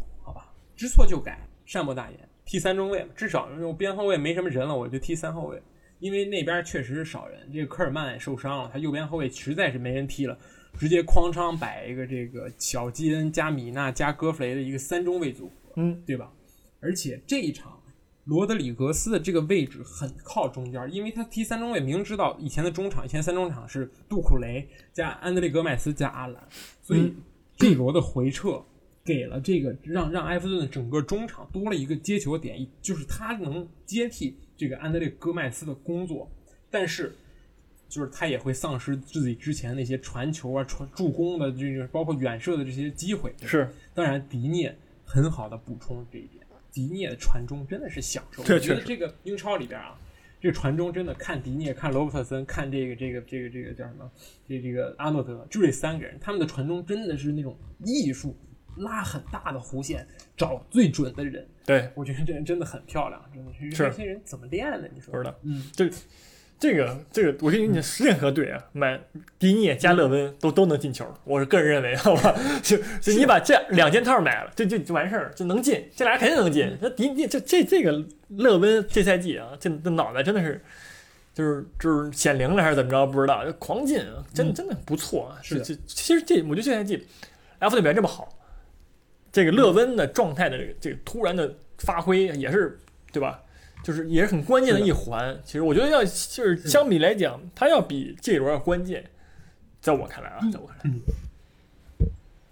知错就改，善莫大焉。踢三中卫，至少用边后卫没什么人了，我就踢三后卫，因为那边确实是少人。这个科尔曼也受伤了，他右边后卫实在是没人踢了，直接哐当摆一个这个小基恩加米纳加戈弗雷的一个三中卫组合，嗯，对吧？而且这一场罗德里格斯的这个位置很靠中间，因为他踢三中卫，明知道以前的中场，以前三中场是杜库雷加安德烈戈麦斯加阿兰，所以这罗的回撤。给了这个让让埃弗顿的整个中场多了一个接球点，就是他能接替这个安德烈戈麦斯的工作，但是就是他也会丧失自己之前那些传球啊、传助攻的这个包括远射的这些机会。是，当然迪涅很好的补充这一点，迪涅的传中真的是享受。我觉得这个英超里边啊，这个传中真的看迪涅、看罗伯特森、看这个这个这个这个叫什么？这这个阿诺德，就这三个人，他们的传中真的是那种艺术。拉很大的弧线，找最准的人。对，我觉得这人真的很漂亮，真的是。这些人怎么练的？你说不知道。嗯，这这个这个，我跟你讲，任何队啊，买迪涅加勒温都都能进球。我是个人认为，好吧？就就你把这两件套买了，就就就完事儿，就能进。这俩肯定能进。那迪涅这这这个勒温这赛季啊，这这脑袋真的是，就是就是显灵了还是怎么着？不知道，就狂进，真真的不错啊。是这其实这我觉得这赛季，F 队表现这么好。这个勒温的状态的这个这个突然的发挥也是对吧？就是也是很关键的一环。其实我觉得要就是相比来讲，他要比这轮要关键。在我看来啊，在我看来，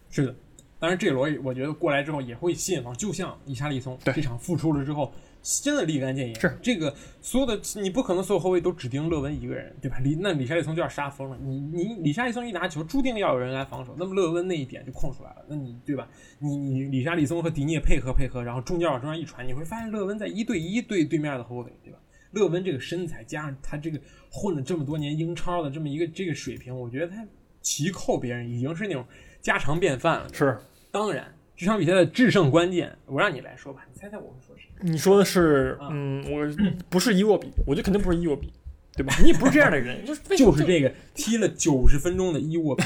是的，当然，这个罗我觉得过来之后也会吸引防，就像伊沙利松对这场复出了之后，真的立竿见影。是这个所有的你不可能所有后卫都只盯勒温一个人，对吧？李那李沙利松就要杀疯了。你你李沙利松一拿球，注定要有人来防守，那么勒温那一点就空出来了。那你对吧？你你李沙利松和迪涅配合配合，然后中间往中间一传，你会发现勒温在一对一对对面的后卫，对吧？勒温这个身材加上他这个混了这么多年英超的这么一个这个水平，我觉得他奇扣别人已经是那种家常便饭了。是当然，这场比赛的制胜关键，我让你来说吧，你猜猜我会说谁？你说的是，啊嗯，我不是伊沃比，我觉得肯定不是伊沃比，对吧？你也不是这样的人，就就是这个踢了九十分钟的伊沃比，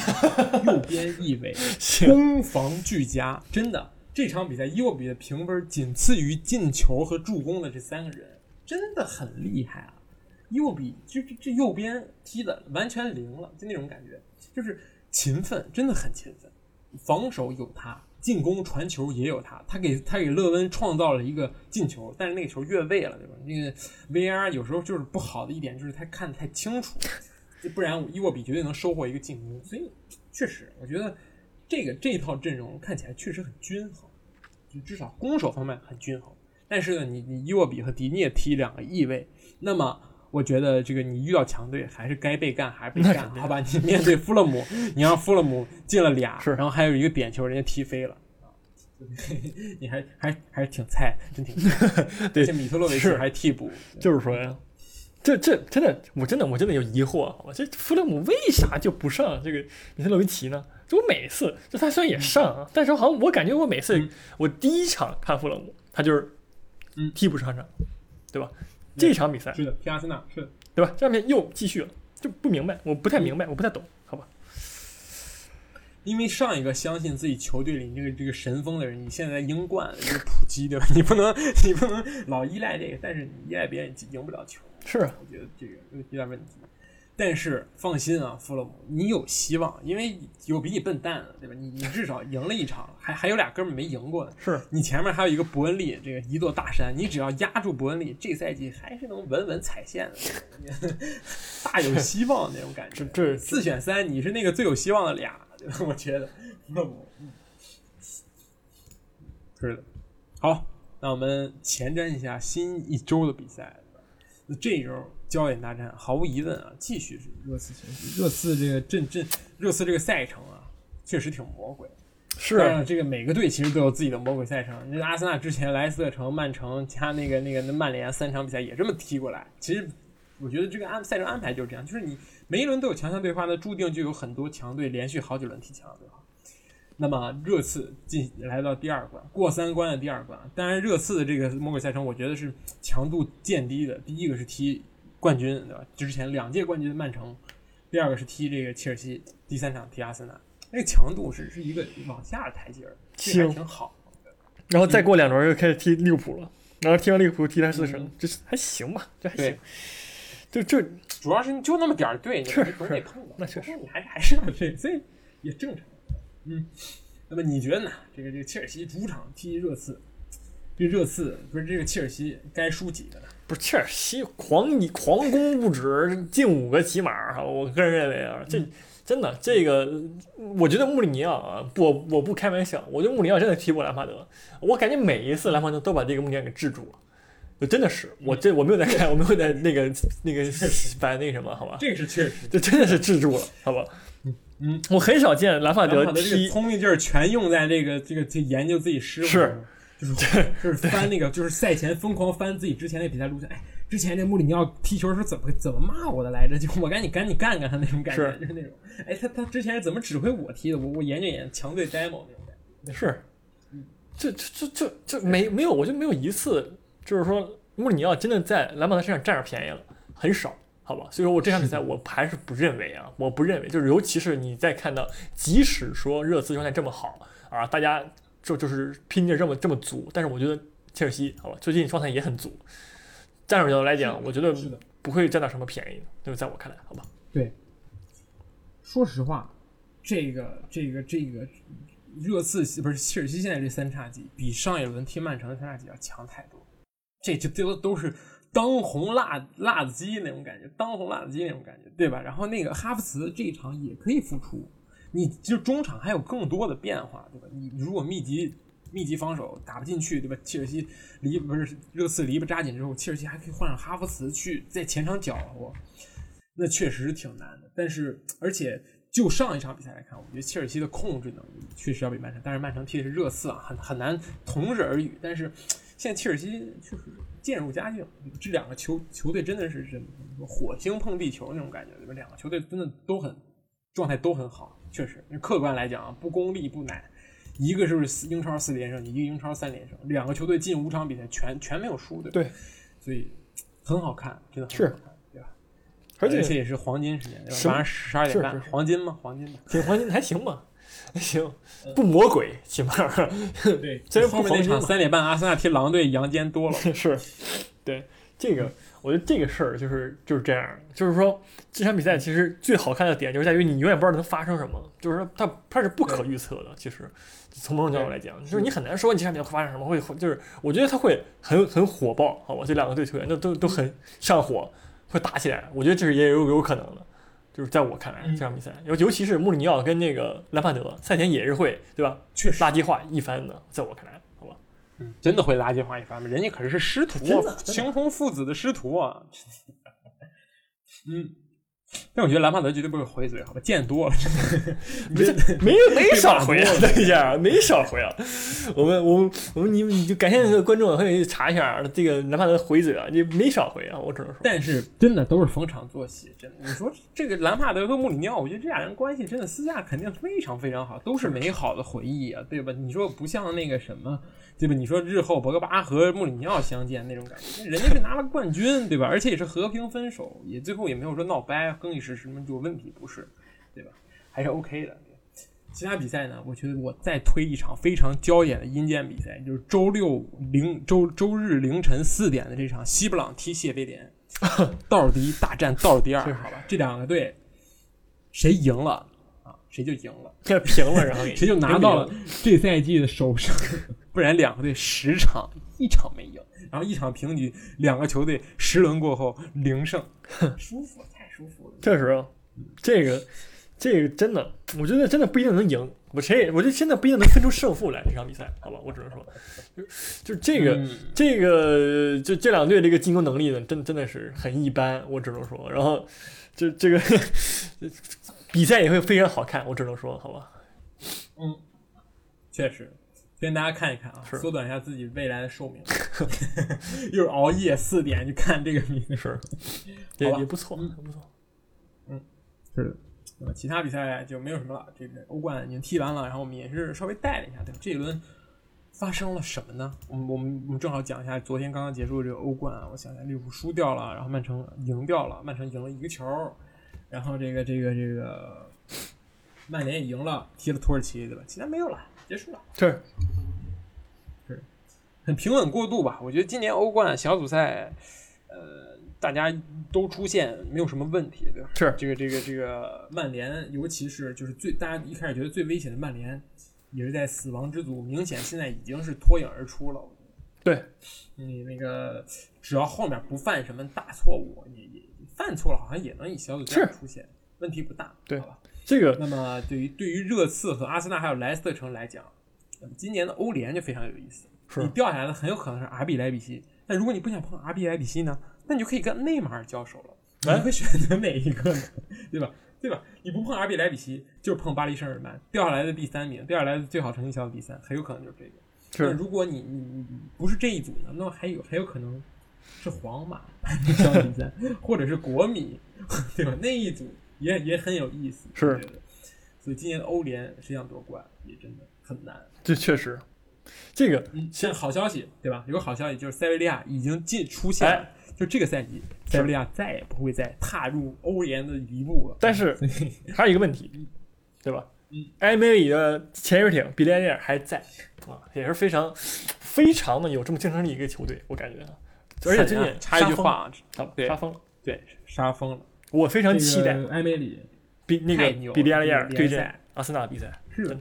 右边翼位，攻防俱佳，真的这场比赛伊沃比的评分仅次于进球和助攻的这三个人，真的很厉害啊！伊沃比这这这右边踢的完全零了，就那种感觉，就是勤奋，真的很勤奋，防守有他。进攻传球也有他，他给他给勒温创造了一个进球，但是那个球越位了，对吧？那个 VR 有时候就是不好的一点，就是他看得太清楚，不然伊沃比绝对能收获一个进攻。所以确实，我觉得这个这一套阵容看起来确实很均衡，就至少攻守方面很均衡。但是呢，你你伊沃比和迪涅踢两个翼位，那么我觉得这个你遇到强队还是该被干还是被干，好吧？你面对富勒姆，你让富勒姆进了俩，是然后还有一个点球人家踢飞了。啊 你还还还是挺菜，真挺菜。对这米特洛维奇还替补，就是说呀，这这真的，我真的我真的有疑惑，好吧？这弗勒姆为啥就不上这个米特洛维奇呢？就我每次，就他虽然也上啊，但是好像我感觉我每次、嗯我第一场看弗勒姆，他就是嗯替补上场，对吧？这场比赛是的，皮亚森纳是的。对吧？这面又继续了，就不明白，我不太明白，我不太懂，好吧？因为上一个相信自己球队里这个这个神锋的人，你现在在英冠这个普及，对吧？你不能你不能老依赖这个，但是你依赖别人赢不了球，是啊我觉得这个有点问题。但是放心啊，弗洛姆，你有希望，因为有比你笨蛋的，对吧？你你至少赢了一场，还还有俩哥们没赢过呢。是，你前面还有一个伯恩利，这个一座大山，你只要压住伯恩利，这赛季还是能稳稳踩线的，大有希望那种感觉 这。这四选三，你是那个最有希望的俩，对吧？我觉得，那我，嗯是的。好，那我们前瞻一下新一周的比赛。那这一周焦点大战，毫无疑问啊，继续是热刺前行。热刺这个阵阵，热刺这个赛程啊，确实挺魔鬼。是啊，这个每个队其实都有自己的魔鬼赛程。那阿森纳之前莱斯特城、曼城加那个那个那曼联三场比赛也这么踢过来。其实我觉得这个安赛程安排就是这样，就是你每一轮都有强强对话，那注定就有很多强队连续好几轮踢强强对话。那么热刺进来到第二关，过三关的第二关。当然，热刺的这个魔鬼赛程，我觉得是强度渐低的。第一个是踢冠军，对吧？之前两届冠军的曼城，第二个是踢这个切尔西，第三场踢阿森纳。那个强度是是一个往下的台阶儿，这还行挺好。然后再过两轮又开始踢利物浦了，然后踢完利物浦踢莱斯特城，这是还行吧？这还行就。就这主要是你就那么点儿队，你是总得碰到，那确实你还还是要这，所以也正常。嗯，那么你觉得呢？这个这个切尔西主场踢热刺，这热刺不是这个切尔西该输几个呢？不是切尔西狂你狂攻不止，进五个起码哈，我个人认为啊，这真的这个，我觉得穆里尼奥啊，不，我不开玩笑，我觉得穆里尼奥真的踢不过兰帕德，我感觉每一次兰帕德都把这个穆里尼奥给制住了。就真的是我这我没有在看，我没有在那个那个摆那个什么，好吧？这个是确实，这真的是制住了，好吧？嗯，我很少见兰帕德踢，聪明劲儿全用在这个这个这研究自己师傅是上了，就是就是翻那个就是赛前疯狂翻自己之前的比赛录像，哎，之前这穆里尼奥踢球是怎么怎么骂我的来着？就我赶紧赶紧干干他那种感觉，是就是那种，哎，他他之前是怎么指挥我踢的？我我研究研究强队 demo 那种感觉。是，这这这这这没没有，我就没有一次就是说穆里尼奥真的在兰帕德身上占着便宜了，很少，好吧？所以说我这场比赛我还是不认为啊，我不认为，就是尤其是你在看到，即使说热刺状态这么好啊，大家就就是拼劲这么这么足，但是我觉得切尔西好吧，最近状态也很足，战术角度来讲，我觉得不会占到什么便宜的，就是在我看来，好吧？对说实话，这个这个这个热刺不是切尔西现在这三叉戟比上一轮踢曼城的三叉戟要强太多，这就这都都是当红辣辣子鸡那种感觉，当红辣子鸡那种感觉，对吧？然后那个哈弗茨这一场也可以复出，你就中场还有更多的变化，对吧？你如果密集密集防守打不进去，对吧？切尔西离不是热刺篱笆扎紧之后，切尔西还可以换上哈弗茨去在前场搅和，那确实是挺难的。但是而且就上一场比赛来看，我觉得切尔西的控制能力确实要比曼城，但是曼城踢的是热刺啊，很很难同日而语。但是现在切尔西确实渐入佳境，这两个球球队真的是是火星碰地球那种感觉，对吧？两个球队真的都很状态都很好，确实。客观来讲啊，不功利不难，一个是四英超四连胜，一个英超三连胜，两个球队近五场比赛全全没有输，对吧？对，所以很好看，真的很好看，对吧？而且且也是黄金时间，对吧晚上十二点半是是，是黄金吗？黄金吗？挺黄金还行吧，还行，不魔鬼，起码对，虽然后面那场三点半，阿森纳踢狼队，阳间多了。是，对这个，我觉得这个事儿就是就是这样，就是说这场比赛其实最好看的点就是在于你永远不知道能发生什么，就是说它它是不可预测的。其实从某种角度来讲，就是你很难说你这场比赛会发生什么，会会就是我觉得它会很很火爆，好吧？这两个队球员都都都很上火，会打起来，我觉得这是也有有可能的。就是在我看来，嗯这场比赛尤尤其是穆里尼奥跟那个兰帕德赛前也是会对吧？确实垃圾话一番的，在我看来，真的会垃圾话一番吗？人家可是师徒真的啊，真的形同父子的师徒啊。嗯，但我觉得兰帕德绝对不会回嘴，好吧？见多了，没 没没少回啊，等一下，没少回啊。我们我们我们你你就感谢那个观众，可以查一下这个兰帕德回嘴啊，你没少回啊，我只能说。但是真的都是逢场作戏，真的。你说这个兰帕德和穆里尼奥，我觉得这俩人关系真的私下肯定非常非常好，都是美好的回忆啊，对吧？你说不像那个什么，对吧？你说日后博格巴和穆里尼奥相见那种感觉，人家是拿了冠军，对吧？而且也是和平分手，也最后也没有说闹掰，更衣室什么有问题，不是，对吧？还是 OK 的。其他比赛呢？我觉得我再推一场非常焦眼的阴间比赛，就是周六零周周日凌晨四点的这场西布朗踢谢菲联，道尔迪大战道尔迪尔，是好吧？这两个队谁赢了啊，谁就赢了，这平了，然后谁就拿到了这赛季的首胜。不然两个队十场一场没赢，然后一场平局，两个球队十轮过后零胜，舒服，太舒服了。确实啊，这个这个真的，我觉得真的不一定能赢。我谁也，我觉得现在不一定能分出胜负来这场比赛，好吧？我只能说，就就这个、嗯这个就这两队这个进攻能力呢，真真的是很一般，我只能说。然后这这个 比赛也会非常好看，我只能说，好吧？嗯确实，推荐大家看一看啊，缩短一下自己未来的寿命。又是熬夜四点去看这个比赛，是，也也不错，不错。嗯是的。那么其他比赛就没有什么了，这个欧冠已经踢完了，然后我们也是稍微带了一下，对吧？这一轮发生了什么呢？我们我们我们正好讲一下昨天刚刚结束的这个欧冠啊，我想想，利物浦输掉了，然后曼城赢掉了，曼城赢了一个球，然后这个这个这个曼联也赢了，踢了土耳其，对吧？其他没有了，结束了。是，很平稳过渡吧。我觉得今年欧冠小组赛，呃，大家都出现没有什么问题，对吧？是这个这个这个曼联，尤其是就是最大家一开始觉得最危险的曼联，也是在死亡之组，明显现在已经是脱颖而出了。对，你那个只要后面不犯什么大错误，你也犯错了，好像也能以小组赛是出现，问题不大，对好吧？这个那么对于对于热刺和阿森纳还有莱斯特城来讲，今年的欧联就非常有意思。是你掉下来的很有可能是阿比莱比锡，但如果你不想碰阿比莱比锡呢，那你就可以跟内马尔交手了。哎你会选择哪一个呢？对吧？对吧？你不碰阿比莱比锡，就是碰巴黎圣日耳曼，掉下来的第三名，掉下来的最好成绩小组第三，很有可能就是这个。那是如果你你你不是这一组呢，那么还有还有可能是皇马 小组第三，或者是国米，对吧？那一组也也很有意思，是。所以今年的欧联实际上夺冠也真的很难。这确实，这个嗯，现在好消息对吧？有个好消息就是塞维利亚已经进出现了，哎就这个赛季，塞维利亚再也不会再踏入欧联的一步了。但是还有一个问题，对吧？嗯，埃梅里的潜水艇比利亚还在啊，也是非常非常的有这么竞争力一个球队，我感觉啊。而且最近插一句话，杀疯，对杀疯了，对，杀疯了，我非常期待这个埃梅里比那个比利亚雷亚这个对阵阿森纳比赛，是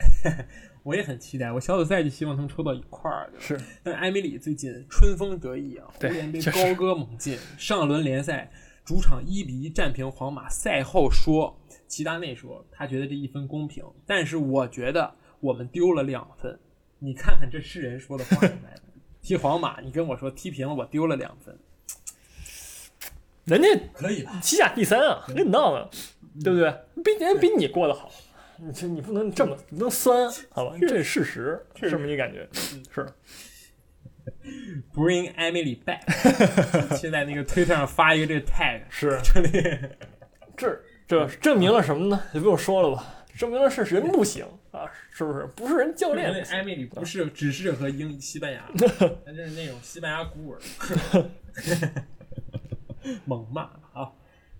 我也很期待，我小组赛就希望能抽到一块儿，是但埃梅里最近春风得意啊，欧对联杯高歌猛进，上轮联赛主场一比一战平皇马，赛后说齐达内说他觉得这一分公平，但是我觉得我们丢了两分。你看看这是人说的话。踢皇马，你跟我说踢平了，我丢了两分，人家可以吧？西甲第三啊，跟你闹呢，对不对？比人比你过得好，你这你不能这么不能酸，好吧？这是事实，是这么一感觉，是。Bring Emily back，现在那个推特上发一个这个 tag，是这里 这这证明了什么呢？就不用说了吧，证明了是人不行啊，是不是？不是人教练不行。艾米丽不是只适合英西班牙，他就是那种西班牙孤儿，猛骂啊！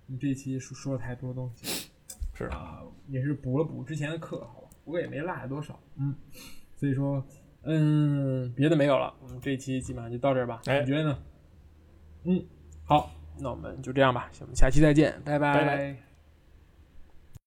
你这一期说说了太多东西，是啊，也是补了补之前的课，好吧，不过也没落下多少，嗯，所以说，嗯，别的没有了，我们这一期基本上就到这儿吧，哎你觉得呢？嗯，好，那我们就这样吧，我们下期再见，拜拜拜